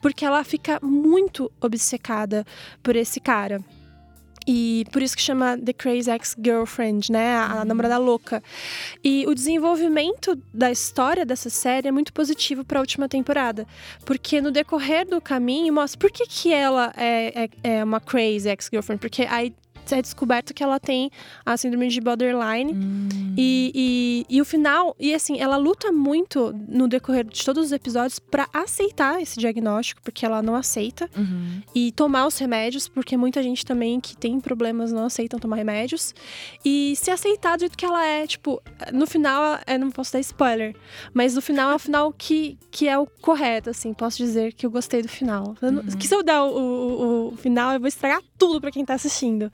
Porque ela fica muito obcecada por esse cara. E por isso que chama The Crazy Ex-Girlfriend, né? A, a namorada louca. E o desenvolvimento da história dessa série é muito positivo para a última temporada. Porque no decorrer do caminho mostra por que, que ela é, é, é uma crazy ex-girlfriend. Porque aí é descoberto que ela tem a síndrome de borderline. E, e, e o final, e assim, ela luta muito no decorrer de todos os episódios para aceitar esse diagnóstico, porque ela não aceita, e tomar os remédios, porque muita gente também que tem problemas não aceitam tomar remédios, e se aceitar do jeito que ela é. Tipo, no final, eu não posso dar spoiler, mas no final é o final que, que é o correto, assim, posso dizer que eu gostei do final. Não- Que se eu der o, o, o final, eu vou estragar tudo para quem tá assistindo.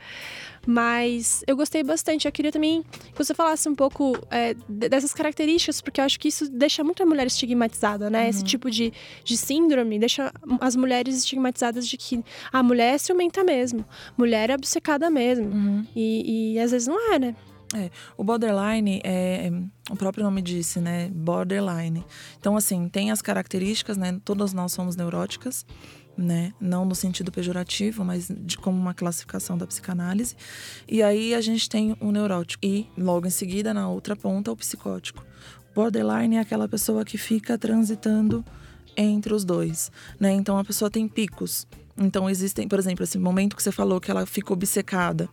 Mas eu gostei bastante. Eu queria também que você falasse um pouco é, de- dessas características, porque eu acho que isso deixa muito a mulher estigmatizada, né? Esse tipo de, de síndrome deixa as mulheres estigmatizadas de que a mulher é ciumenta mesmo, mulher é obcecada mesmo. E, e às vezes não é, né? O borderline é o próprio nome disse, né? Borderline. Então, assim, tem as características, né? Todas nós somos neuróticas, né? Não no sentido pejorativo, mas de como uma classificação da psicanálise. E aí a gente tem o neurótico e logo em seguida na outra ponta o psicótico. Borderline é aquela pessoa que fica transitando entre os dois, né? Então a pessoa tem picos. Então existem, por exemplo, esse momento que você falou que ela fica obcecada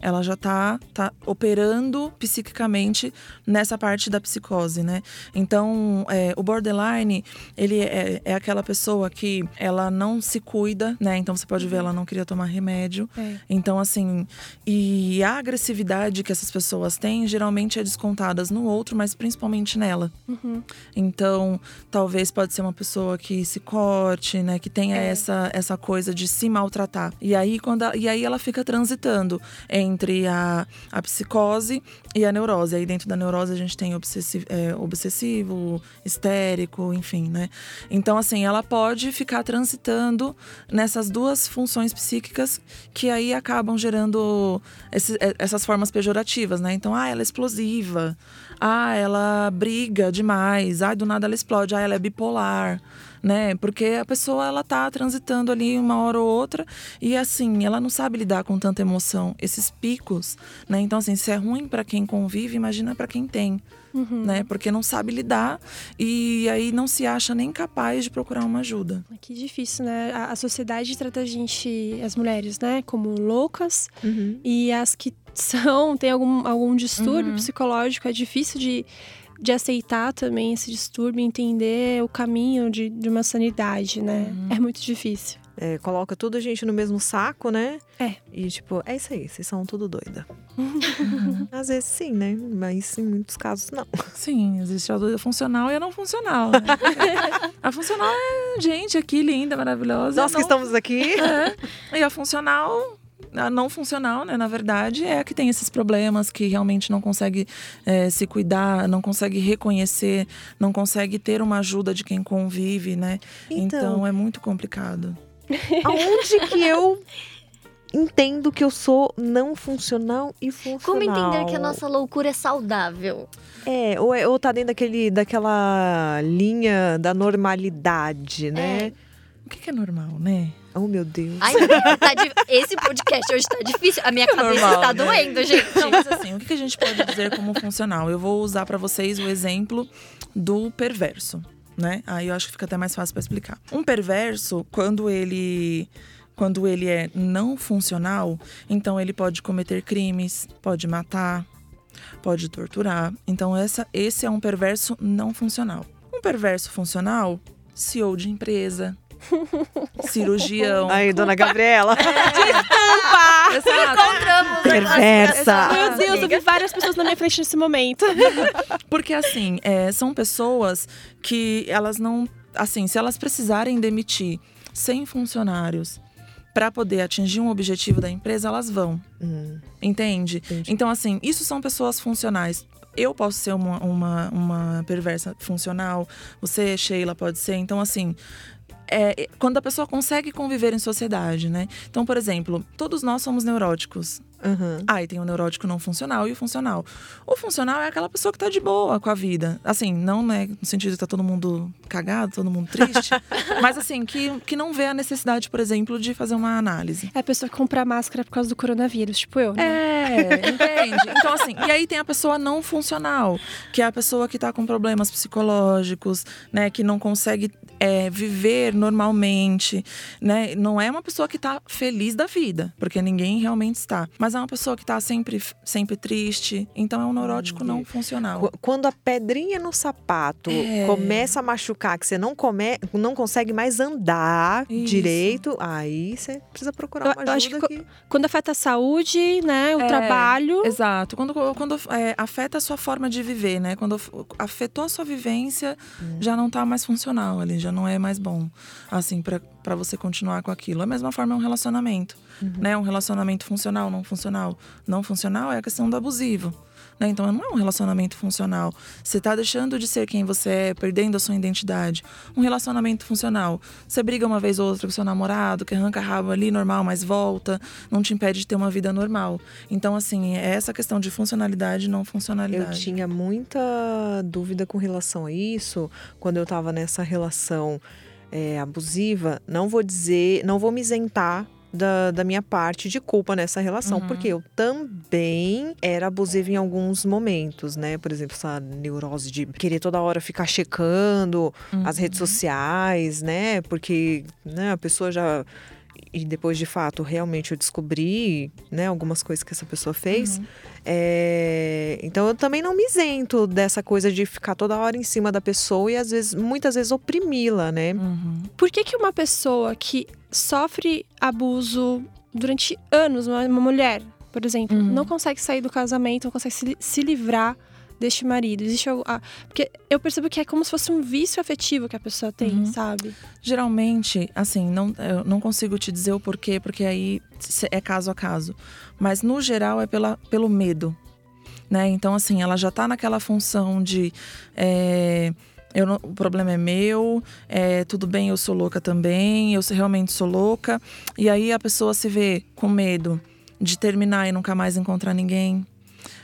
ela já tá, tá operando psiquicamente nessa parte da psicose, né? Então, é, o borderline, ele é, é aquela pessoa que ela não se cuida, né? Então, você pode ver, ela não queria tomar remédio. É. Então, assim, e a agressividade que essas pessoas têm, geralmente é descontadas no outro, mas principalmente nela. Então, talvez pode ser uma pessoa que se corte, né? Que tenha É. essa, essa coisa de se maltratar. E aí, quando a- e aí ela fica transitando entre a, a psicose e a neurose. Aí dentro da neurose a gente tem obsessivo, é, obsessivo, histérico, enfim, né? Então, assim, ela pode ficar transitando nessas duas funções psíquicas que aí acabam gerando esse- é, essas formas pejorativas, né? Então, ah, ela é explosiva, ah, ela briga demais, ah, do nada ela explode, ah, ela é bipolar né? Porque a pessoa ela tá transitando ali uma hora ou outra e assim, ela não sabe lidar com tanta emoção, esses picos, né? Então assim, se é ruim para quem convive, imagina para quem tem, né? Porque não sabe lidar e aí não se acha nem capaz de procurar uma ajuda. Que difícil, né? A, a sociedade trata a gente, as mulheres, né, como loucas. E as que são, tem algum, algum distúrbio Uhum. psicológico, é difícil de, de aceitar também esse distúrbio, entender o caminho de, de uma sanidade, né? Uhum. É muito difícil. É, coloca tudo a gente no mesmo saco, né? É. E tipo, é isso aí, vocês são tudo doida. Às vezes sim, né? Mas em muitos casos não. Sim, existe a doida funcional e a não funcional. né? a funcional é gente aqui linda, maravilhosa. Nós que não- estamos aqui. É. E a funcional, a não funcional, né, na verdade, é a que tem esses problemas, que realmente não consegue é, se cuidar, não consegue reconhecer, não consegue ter uma ajuda de quem convive, né? Então, Então, é muito complicado. aonde que eu entendo que eu sou não funcional e funcional? Como entender que a nossa loucura é saudável? É, ou, é- ou tá dentro daquele, daquela linha da normalidade, né? O que, que é normal, né? Oh, meu Deus. Ai, tá di- esse podcast hoje tá difícil. A minha cabeça normal, tá né? doendo, gente. Não, mas assim, o que que a gente pode dizer como funcional? Eu vou usar para vocês o exemplo do perverso, né? Aí eu acho que fica até mais fácil para explicar. Um perverso, quando ele quando ele é não funcional, então ele pode cometer crimes, pode matar, pode torturar. Então essa, esse é um perverso não funcional. Um perverso funcional, CEO de empresa, cirurgião. Aí, dona Gabriela. Exato. Encontramos Perversa. Meu Deus, eu vi várias pessoas na minha frente nesse momento. Porque assim, é, são pessoas que elas não. Assim, se elas precisarem demitir 100 funcionários para poder atingir um objetivo da empresa, elas vão. Hum, Entende? Entendi. Então, assim, isso são pessoas funcionais. Eu posso ser uma, uma, uma perversa funcional, você, Sheila, pode ser. Então, assim, é, quando a pessoa consegue conviver em sociedade, né? Então, por exemplo, todos nós somos neuróticos. aham. Ah, e tem o neurótico não funcional e o funcional. O funcional é aquela pessoa que tá de boa com a vida. Assim, não né, no sentido de tá todo mundo cagado, todo mundo triste. mas assim, que, que não vê a necessidade, por exemplo, de fazer uma análise. É a pessoa que compra máscara por causa do coronavírus, tipo eu, né? É, entende? Então, assim, e aí tem a pessoa não funcional, que é a pessoa que tá com problemas psicológicos, né? Que não consegue é, viver normalmente, né? Não é uma pessoa que tá feliz da vida, porque ninguém realmente está. Mas é uma pessoa que tá sempre, sempre triste. Então é um neurótico não funcional. Qu- Quando a pedrinha no sapato É. começa a machucar, que você não, come, não consegue mais andar Isso. direito, aí você precisa procurar Eu- uma eu acho ajuda que que... Quando afeta a saúde, né? O É, trabalho. Exato. Quando, quando é, afeta a sua forma de viver, né? Quando af- afetou a sua vivência, já não tá mais funcional ali, já não é mais bom, assim, pra você continuar com aquilo. A mesma forma é um relacionamento, né? Um relacionamento funcional, não funcional. Não funcional é a questão do abusivo. Né? Então não é um relacionamento funcional. Você tá deixando de ser quem você é, perdendo a sua identidade. Um relacionamento funcional. Você briga uma vez ou outra com seu namorado, que arranca rabo ali, normal, mas volta, não te impede de ter uma vida normal. Então, assim, é essa questão de funcionalidade e não Eu funcionalidade. tinha muita dúvida com relação a isso quando eu tava nessa relação é, abusiva. Não vou dizer, não vou me isentar da, da minha parte de culpa nessa relação, Uhum. porque eu também era abusiva em alguns momentos, né? Por exemplo, essa neurose de querer toda hora ficar checando as redes sociais, né? Porque né, a pessoa já. E depois, de fato, realmente eu descobri né, algumas coisas que essa pessoa fez. É, Então eu também não me isento dessa coisa de ficar toda hora em cima da pessoa e às vezes, muitas vezes, oprimi-la, né? Uhum. Por que, que uma pessoa que sofre abuso durante anos, uma, uma mulher, por exemplo, Uhum. não consegue sair do casamento, não consegue se, se livrar deste marido? Existe algo. ah, porque eu percebo que é como se fosse um vício afetivo que a pessoa tem, Uhum. sabe? Geralmente, assim, não, eu não consigo te dizer o porquê, porque aí é caso a caso. Mas no geral é pela, pelo medo. Né? Então, assim, ela já tá naquela função de. é, eu não- o problema é meu, é, tudo bem, eu sou louca também, eu realmente sou louca. E aí a pessoa se vê com medo de terminar e nunca mais encontrar ninguém.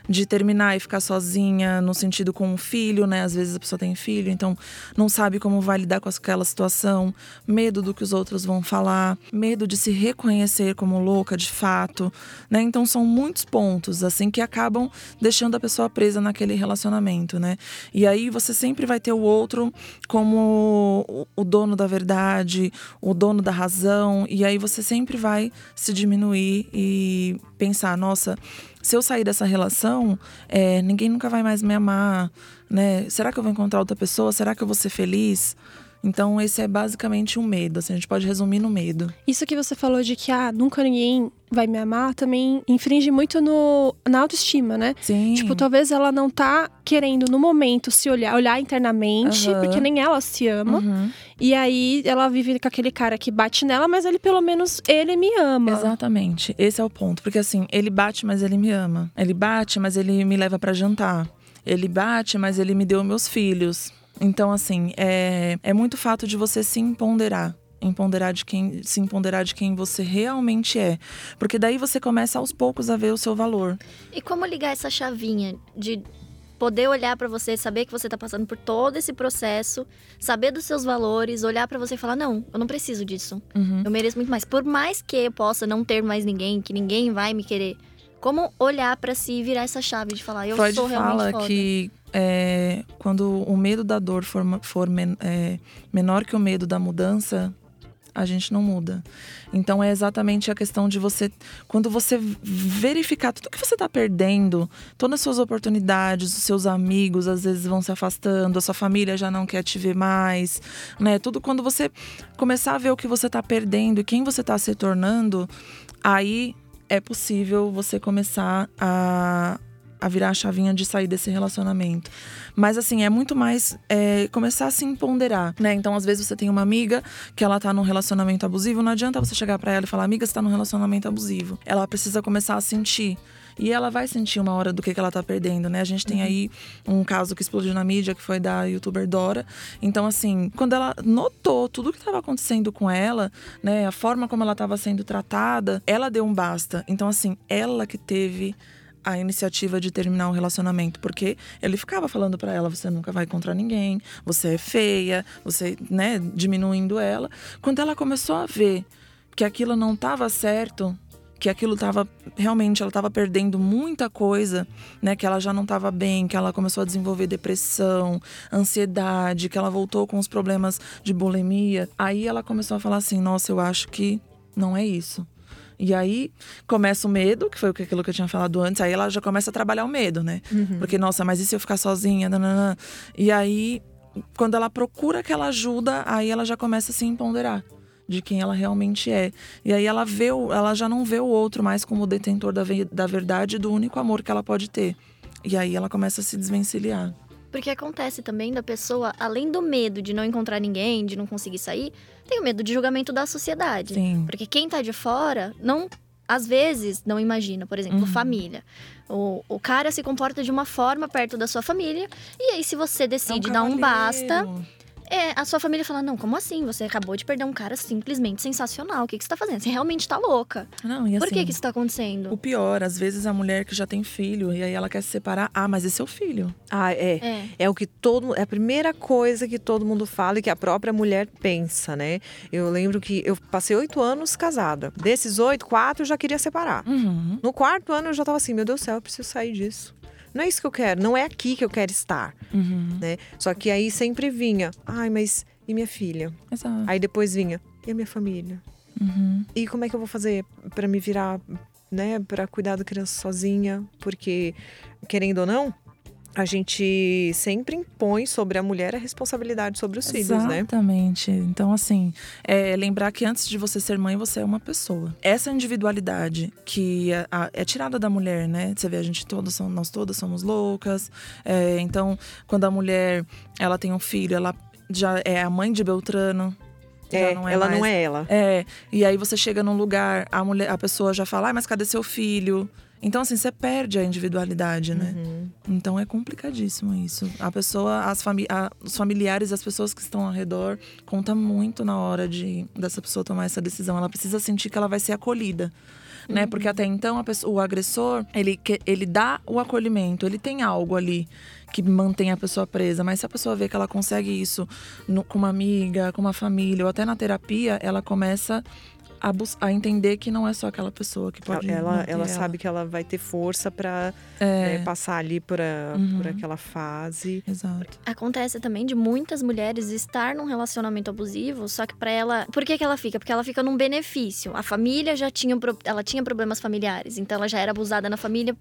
De terminar e ficar sozinha, no sentido com um filho, né? Às vezes a pessoa tem filho, então não sabe como vai lidar com aquela situação, medo do que os outros vão falar, medo de se reconhecer como louca de fato, né? Então são muitos pontos assim que acabam deixando a pessoa presa naquele relacionamento, né? E aí você sempre vai ter o outro como o- o dono da verdade, o dono da razão, e aí você sempre vai se diminuir e pensar, nossa, se eu sair dessa relação, é, ninguém nunca vai mais me amar, né? Será que eu vou encontrar outra pessoa? Será que eu vou ser feliz? Então, esse é basicamente um medo. Assim, a gente pode resumir no medo. Isso que você falou de que, ah, nunca ninguém vai me amar, também infringe muito no, na autoestima, né? Sim. Tipo, talvez ela não tá querendo no momento se olhar, olhar internamente, Aham. porque nem ela se ama. Uhum. E aí ela vive com aquele cara que bate nela, mas ele pelo menos ele me ama. Exatamente. Esse é o ponto. Porque assim, ele bate, mas ele me ama. Ele bate, mas ele me leva pra jantar. Ele bate, mas ele me deu meus filhos. Então, assim, é, é muito fato de você se empoderar. Empoderar de quem, se empoderar de quem você realmente é. Porque daí você começa aos poucos a ver o seu valor. E como ligar essa chavinha de poder olhar pra você, saber que você tá passando por todo esse processo, saber dos seus valores, olhar pra você e falar: "Não, eu não preciso disso. Uhum. Eu mereço muito mais". Por mais que eu possa não ter mais ninguém, que ninguém vai me querer. Como olhar pra si e virar essa chave de falar: "Eu Freud sou realmente fala foda". que é, quando o medo da dor for, for men- é, menor que o medo da mudança, a gente não muda. Então é exatamente a questão de você, quando você verificar tudo que você está perdendo, todas as suas oportunidades, os seus amigos às vezes vão se afastando, a sua família já não quer te ver mais, né? Tudo quando você começar a ver o que você está perdendo e quem você está se tornando, aí é possível você começar a, a virar a chavinha de sair desse relacionamento. Mas assim, é muito mais é, começar a se empoderar, né? Então, às vezes você tem uma amiga que ela tá num relacionamento abusivo, não adianta você chegar pra ela e falar, amiga, você tá num relacionamento abusivo. Ela precisa começar a sentir. E ela vai sentir uma hora do que, que ela tá perdendo, né? A gente tem aí um caso que explodiu na mídia, que foi da youtuber Dora. Então, assim, quando ela notou tudo o que estava acontecendo com ela, né? A forma como ela estava sendo tratada, ela deu um basta. Então, assim, ela que teve a iniciativa de terminar o relacionamento, porque ele ficava falando pra ela, você nunca vai encontrar ninguém, você é feia, você, né, diminuindo ela. Quando ela começou a ver que aquilo não estava certo, que aquilo estava realmente ela estava perdendo muita coisa, né, que ela já não estava bem, que ela começou a desenvolver depressão, ansiedade, que ela voltou com os problemas de bulimia. Aí ela começou a falar assim: "Nossa, eu acho que não é isso". E aí começa o medo, que foi aquilo que eu tinha falado antes. Aí ela já começa a trabalhar o medo, né? Porque, nossa, mas e se eu ficar sozinha? Nananã. E aí, quando ela procura aquela ajuda, aí ela já começa a se empoderar de quem ela realmente é. E aí ela vê, o- ela já não vê o outro mais como detentor da, ve- da verdade do único amor que ela pode ter. E aí ela começa a se desvencilhar. Porque acontece também da pessoa, além do medo de não encontrar ninguém, de não conseguir sair, tem o medo de julgamento da sociedade. Sim. Porque quem tá de fora não. Às vezes não imagina, por exemplo, Uhum. família. O, o cara se comporta de uma forma perto da sua família, e aí, se você decide dar um basta, é, a sua família fala: Não, como assim? Você acabou de perder um cara simplesmente sensacional. O que, que você tá fazendo? Você realmente tá louca. Não, e Por que, assim, que isso tá acontecendo? O pior, às vezes a mulher que já tem filho e aí ela quer se separar. Ah, mas esse é o filho. Ah, é. É. É o que todo é a primeira coisa que todo mundo fala e que a própria mulher pensa, né? Eu lembro que eu passei oito anos casada. Desses oito, quatro eu já queria separar. Uhum. No quarto ano eu já tava assim, meu Deus do céu, eu preciso sair disso. Não é isso que eu quero, não é aqui que eu quero estar, Uhum. né? Só que aí sempre vinha, ai, mas e minha filha? Exato. Aí depois vinha, e a minha família? Uhum. E como é que eu vou fazer para me virar, né, para cuidar da criança sozinha? Porque querendo ou não, a gente sempre impõe sobre a mulher a responsabilidade sobre os filhos, né? Exatamente. Então, assim, é lembrar que antes de você ser mãe, você é uma pessoa. Essa individualidade que é, é tirada da mulher, né? Você vê, a gente todas, são- nós todas somos loucas. É, então, quando a mulher ela tem um filho, ela já é a mãe de Beltrano. É, não é ela mais- não é ela. É, e aí você chega num lugar, a mulher, a pessoa já fala, "Ai, mas cadê seu filho? Então, assim, você perde a individualidade, né? Uhum. Então é complicadíssimo isso. A pessoa, as fami a- os familiares, as pessoas que estão ao redor, conta muito na hora de dessa pessoa tomar essa decisão. Ela precisa sentir que ela vai ser acolhida. Né? Porque até então a pessoa- o agressor, ele, ele dá o acolhimento, ele tem algo ali que mantém a pessoa presa. Mas se a pessoa vê que ela consegue isso no- com uma amiga, com uma família, ou até na terapia, ela começa a, a entender que não é só aquela pessoa que pode. Ela, ela sabe que ela vai ter força pra É, né, passar ali por, a- Uhum. por aquela fase. exato. Acontece também de muitas mulheres estar num relacionamento abusivo, só que pra ela. Por que, que ela fica? Porque ela fica num benefício. A família já tinha. um Ela tinha problemas familiares, então ela já era abusada na família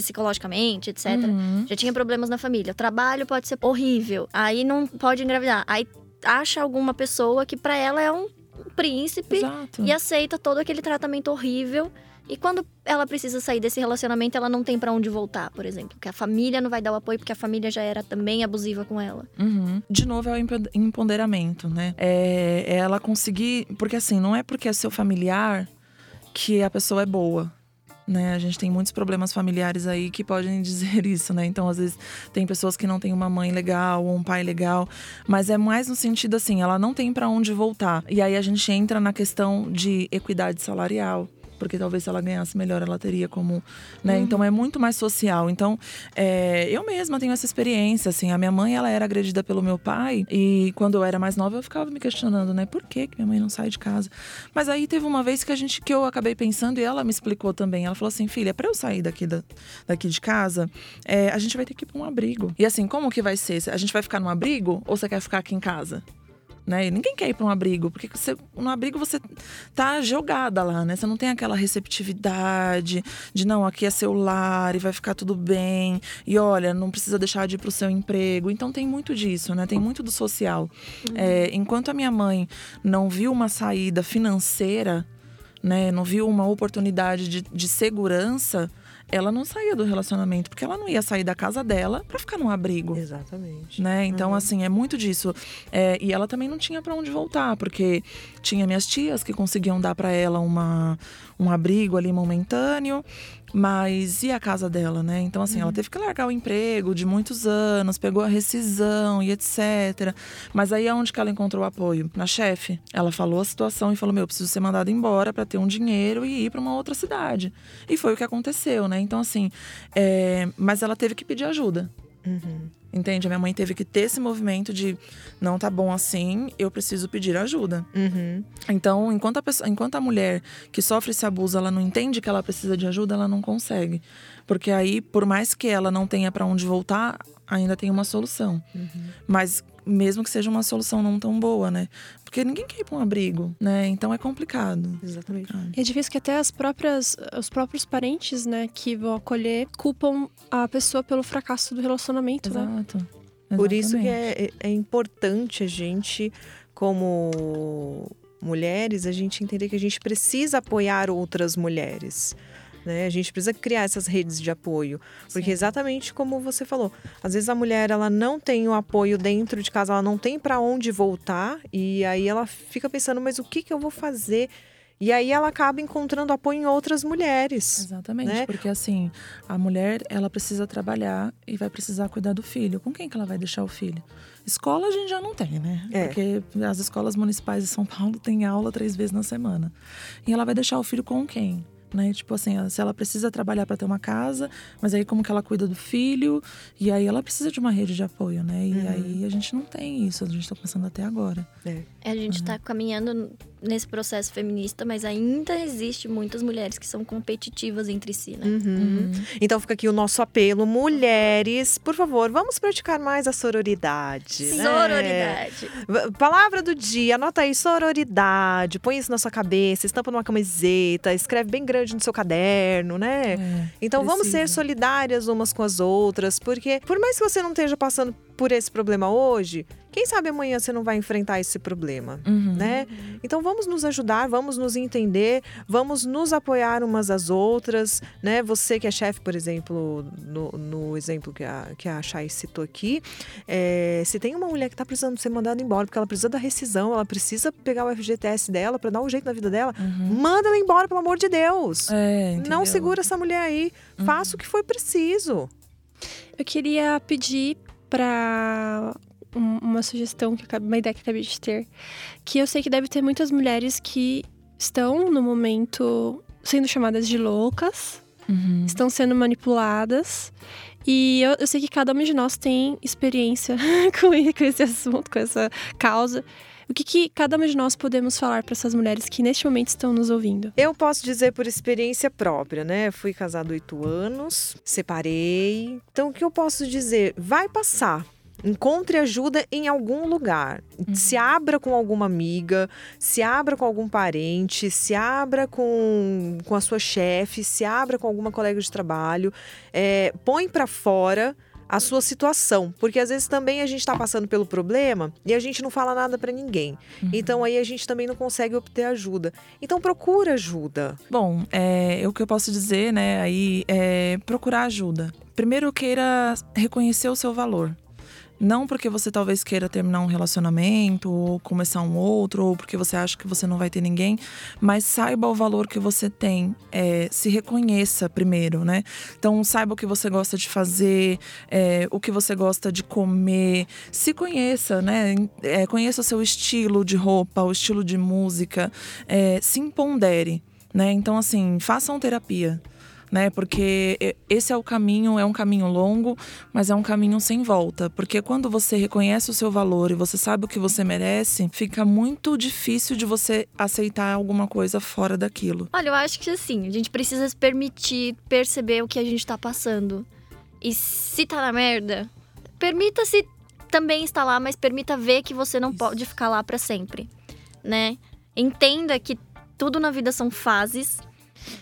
psicologicamente, etc. Uhum. Já tinha problemas na família. O trabalho pode ser horrível. Aí não pode engravidar. Aí acha alguma pessoa que pra ela é um príncipe Exato. e aceita todo aquele tratamento horrível. E quando ela precisa sair desse relacionamento, ela não tem pra onde voltar, por exemplo. Porque a família não vai dar o apoio, porque a família já era também abusiva com ela. Uhum. De novo, é o empo- empoderamento, né? É, é ela conseguir. Porque assim, não é porque é seu familiar que a pessoa é boa. Né? A gente tem muitos problemas familiares aí que podem dizer isso, né? Então, às vezes, tem pessoas que não têm uma mãe legal ou um pai legal, mas é mais no sentido assim, ela não tem pra onde voltar. E aí a gente entra na questão de equidade salarial. Porque talvez se ela ganhasse melhor, ela teria como. Né? Então é muito mais social. Então, é, eu mesma tenho essa experiência, assim. A minha mãe, ela era agredida pelo meu pai. E quando eu era mais nova, eu ficava me questionando, né? Por que, que minha mãe não sai de casa? Mas aí teve uma vez que a gente que eu acabei pensando e ela me explicou também. Ela falou assim, filha, para eu sair daqui, da, daqui de casa, é, a gente vai ter que ir para um abrigo. E assim, como que vai ser? A gente vai ficar num abrigo ou você quer ficar aqui em casa? Né? E ninguém quer ir para um abrigo, porque você, no abrigo você tá jogada lá, né? Você não tem aquela receptividade de não, aqui é seu lar e vai ficar tudo bem. E olha, não precisa deixar de ir pro seu emprego. Então tem muito disso, né? Tem muito do social. É, enquanto a minha mãe não viu uma saída financeira, né? Não viu uma oportunidade de, de segurança, ela não saía do relacionamento, porque ela não ia sair da casa dela para ficar num abrigo Exatamente. né? Então, assim, é muito disso. É, e ela também não tinha para onde voltar, porque tinha minhas tias que conseguiam dar para ela uma, um abrigo ali momentâneo, mas e a casa dela, né? Então, assim, ela teve que largar o emprego de muitos anos, pegou a rescisão e etc. Mas aí aonde que ela encontrou apoio? Na chefe. Ela falou a situação e falou: Meu, eu preciso ser mandada embora para ter um dinheiro e ir para uma outra cidade. E foi o que aconteceu, né? Então, assim, é, mas ela teve que pedir ajuda. Uhum. Entende? A minha mãe teve que ter esse movimento de não tá bom assim, eu preciso pedir ajuda. Uhum. Então, enquanto a, pessoa, enquanto a mulher que sofre esse abuso, ela não entende que ela precisa de ajuda, ela não consegue. Porque aí, por mais que ela não tenha para onde voltar, ainda tem uma solução. Mas mesmo que seja uma solução não tão boa, né? Porque ninguém quer ir para um abrigo, né? Então é complicado. Exatamente. E é difícil que até as próprias, os próprios parentes, né, que vão acolher, culpam a pessoa pelo fracasso do relacionamento, né? Exato. Por isso que Exatamente. é, é importante a gente, como mulheres, a gente entender que a gente precisa apoiar outras mulheres. Né? A gente precisa criar essas redes de apoio. Porque Sim. exatamente como você falou, às vezes a mulher ela não tem o apoio dentro de casa, ela não tem para onde voltar, e aí ela fica pensando, mas o que, que eu vou fazer? E aí ela acaba encontrando apoio em outras mulheres. Exatamente, né? porque assim, a mulher, ela precisa trabalhar e vai precisar cuidar do filho. Com quem que ela vai deixar o filho? Escola a gente já não tem, né? É. Porque as escolas municipais de São Paulo têm aula três vezes na semana. E ela vai deixar o filho com quem? Né? Tipo assim, se ela precisa trabalhar para ter uma casa, mas aí como que ela cuida do filho? E aí ela precisa de uma rede de apoio, né? E Uhum. aí a gente não tem isso, a gente tá começando até agora. É. A gente tá caminhando nesse processo feminista, mas ainda existe muitas mulheres que são competitivas entre si, né? Uhum. Então fica aqui o nosso apelo, mulheres, por favor, vamos praticar mais a sororidade. né? Sororidade. Palavra do dia, anota aí, sororidade, põe isso na sua cabeça, estampa numa camiseta, escreve bem grande no seu caderno, né? É, Então vamos ser precisa. solidárias umas com as outras, porque por mais que você não esteja passando por esse problema hoje, quem sabe amanhã você não vai enfrentar esse problema, Uhum. né? Então vamos nos ajudar, vamos nos entender, vamos nos apoiar umas às outras, né? Você que é chefe, por exemplo, no, no exemplo que a, que a Chay citou aqui, é, se tem uma mulher que está precisando ser mandada embora porque ela precisa da rescisão, ela precisa pegar o FGTS dela para dar um jeito na vida dela, manda ela embora, pelo amor de Deus. Uhum. É, Não? Uhum. segura essa mulher aí. Faça o que foi preciso. Eu queria pedir para uma sugestão, que acabei- uma ideia que acabei de ter, que eu sei que deve ter muitas mulheres que estão no momento sendo chamadas de loucas, Uhum. estão sendo manipuladas. E eu, eu sei que cada uma de nós tem experiência com, com esse assunto, com essa causa. O que, que cada uma de nós podemos falar para essas mulheres que neste momento estão nos ouvindo? Eu posso dizer por experiência própria, né? Fui casada oito anos, separei. Então, o que eu posso dizer? Vai passar. Encontre ajuda em algum lugar. Se abra com alguma amiga, se abra com algum parente, se abra com, com a sua chefe, se abra com alguma colega de trabalho. É, põe pra fora a sua situação, porque às vezes também a gente está passando pelo problema e a gente não fala nada pra ninguém. Então aí a gente também não consegue obter ajuda. Então procura ajuda. Bom, é, o que eu posso dizer, né, aí é procurar ajuda. Primeiro queira reconhecer o seu valor. Não porque você talvez queira terminar um relacionamento, ou começar um outro, ou porque você acha que você não vai ter ninguém, mas saiba o valor que você tem. É, se reconheça primeiro, né? Então, saiba o que você gosta de fazer, é, o que você gosta de comer. Se conheça, né? É, conheça o seu estilo de roupa, o estilo de música. É, se impondere, né? Então, assim, façam terapia né? Porque esse é o caminho, é um caminho longo, mas é um caminho sem volta. Porque quando você reconhece o seu valor e você sabe o que você merece, fica muito difícil de você aceitar alguma coisa fora daquilo. Olha, eu acho que assim, a gente precisa se permitir perceber o que a gente tá passando. E se tá na merda, permita-se também estar lá, mas permita ver que você não pode ficar lá pra sempre, né? Entenda que tudo na vida são fases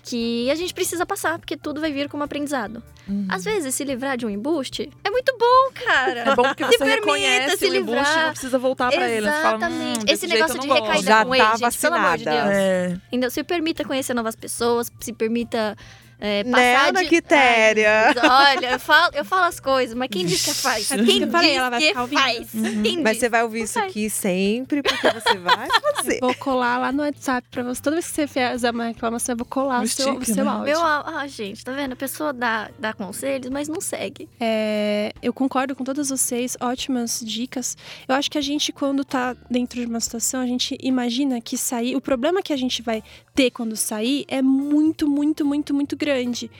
que a gente precisa passar, porque tudo vai vir como aprendizado. Às vezes, se livrar de um embuste é muito bom, cara. É bom porque Se você permita reconhece se o embuste e livrar. não precisa voltar pra ele. Hum, Exatamente. desse Esse negócio de recaída Já com tá ex, gente, pelo amor de. Deus. É, Entendeu? Se permita conhecer novas pessoas, se permita é, Né, passar Ana de... Quitéria? Ai, olha, eu falo, eu falo as coisas, mas quem diz que faz? É porque Quem eu falei, diz ela vai que ficar faz? Quem Mas diz? você vai ouvir isso Vai. aqui sempre, porque você vai fazer. Vou colar lá no WhatsApp pra você. Toda vez que você fizer uma reclamação, eu vou colar o seu, o seu né? áudio. Meu, ah, gente, tá vendo? A pessoa dá, dá conselhos, mas não segue. É, eu concordo com todas vocês, ótimas dicas. Eu acho que a gente, quando tá dentro de uma situação, a gente imagina que sair. O problema que a gente vai ter quando sair é muito, muito, muito, muito grande.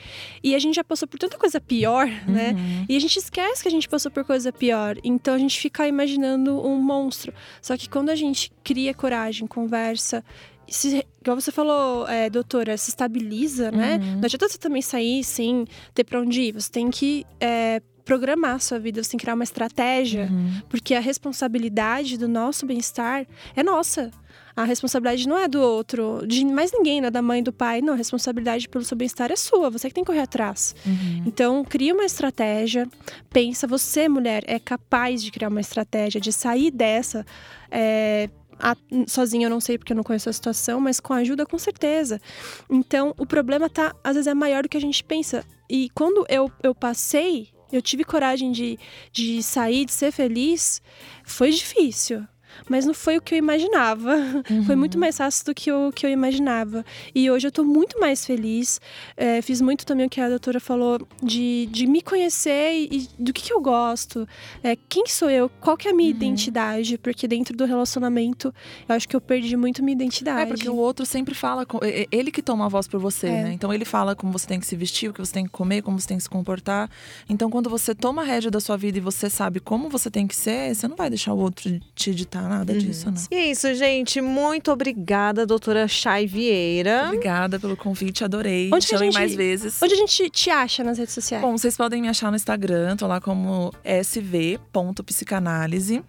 E a gente já passou por tanta coisa pior, né? Uhum. E a gente esquece que a gente passou por coisa pior. Então a gente fica imaginando um monstro. Só que quando a gente cria coragem, conversa. Se, igual você falou, é, doutora, se estabiliza, né? Uhum. Não adianta você também sair sem ter pra onde ir. Você tem que é, programar a sua vida, você tem que criar uma estratégia. Uhum. Porque a responsabilidade do nosso bem-estar é nossa. A responsabilidade não é do outro, de mais ninguém, não é da mãe, do pai. Não, a responsabilidade pelo seu bem-estar é sua. Você que tem que correr atrás. Uhum. Então, cria uma estratégia. Pensa, você, mulher, é capaz de criar uma estratégia, de sair dessa. é, a- sozinha eu não sei porque eu não conheço a situação, mas com ajuda, com certeza. Então, o problema tá, às vezes, é maior do que a gente pensa. E quando eu, eu passei, eu tive coragem de, de sair, de ser feliz, foi difícil. Mas não foi o que eu imaginava. Foi muito mais fácil do que eu, que eu imaginava. E hoje eu tô muito mais feliz. É, fiz muito também o que a doutora falou de, de me conhecer e, e do que, que eu gosto. É, quem sou eu? Qual que é a minha identidade? Porque dentro do relacionamento, eu acho que eu perdi muito minha identidade. É, porque o outro sempre fala, com- é- é ele que toma a voz por você, É. né? Então ele fala como você tem que se vestir, o que você tem que comer, como você tem que se comportar. Então quando você toma a rédea da sua vida e você sabe como você tem que ser, você não vai deixar o outro te ditar nada disso, não. E é isso, gente. Muito obrigada, doutora Chay Vieira. Obrigada pelo convite, adorei. Onde Chamem gente- mais vezes. Onde a gente te acha nas redes sociais? Bom, vocês podem me achar no Instagram, tô lá como sv.psicanálise.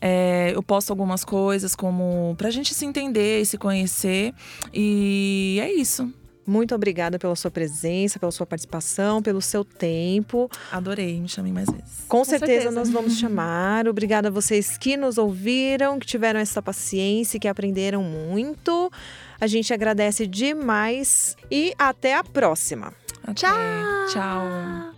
É, eu posto algumas coisas como pra gente se entender e se conhecer. E é isso. Muito obrigada pela sua presença, pela sua participação, pelo seu tempo. Adorei, me chamem mais vezes. Com, certeza, certeza. nós vamos chamar. Obrigada a vocês que nos ouviram, que tiveram essa paciência, e que aprenderam muito. A gente agradece demais e até a próxima. Até. Tchau.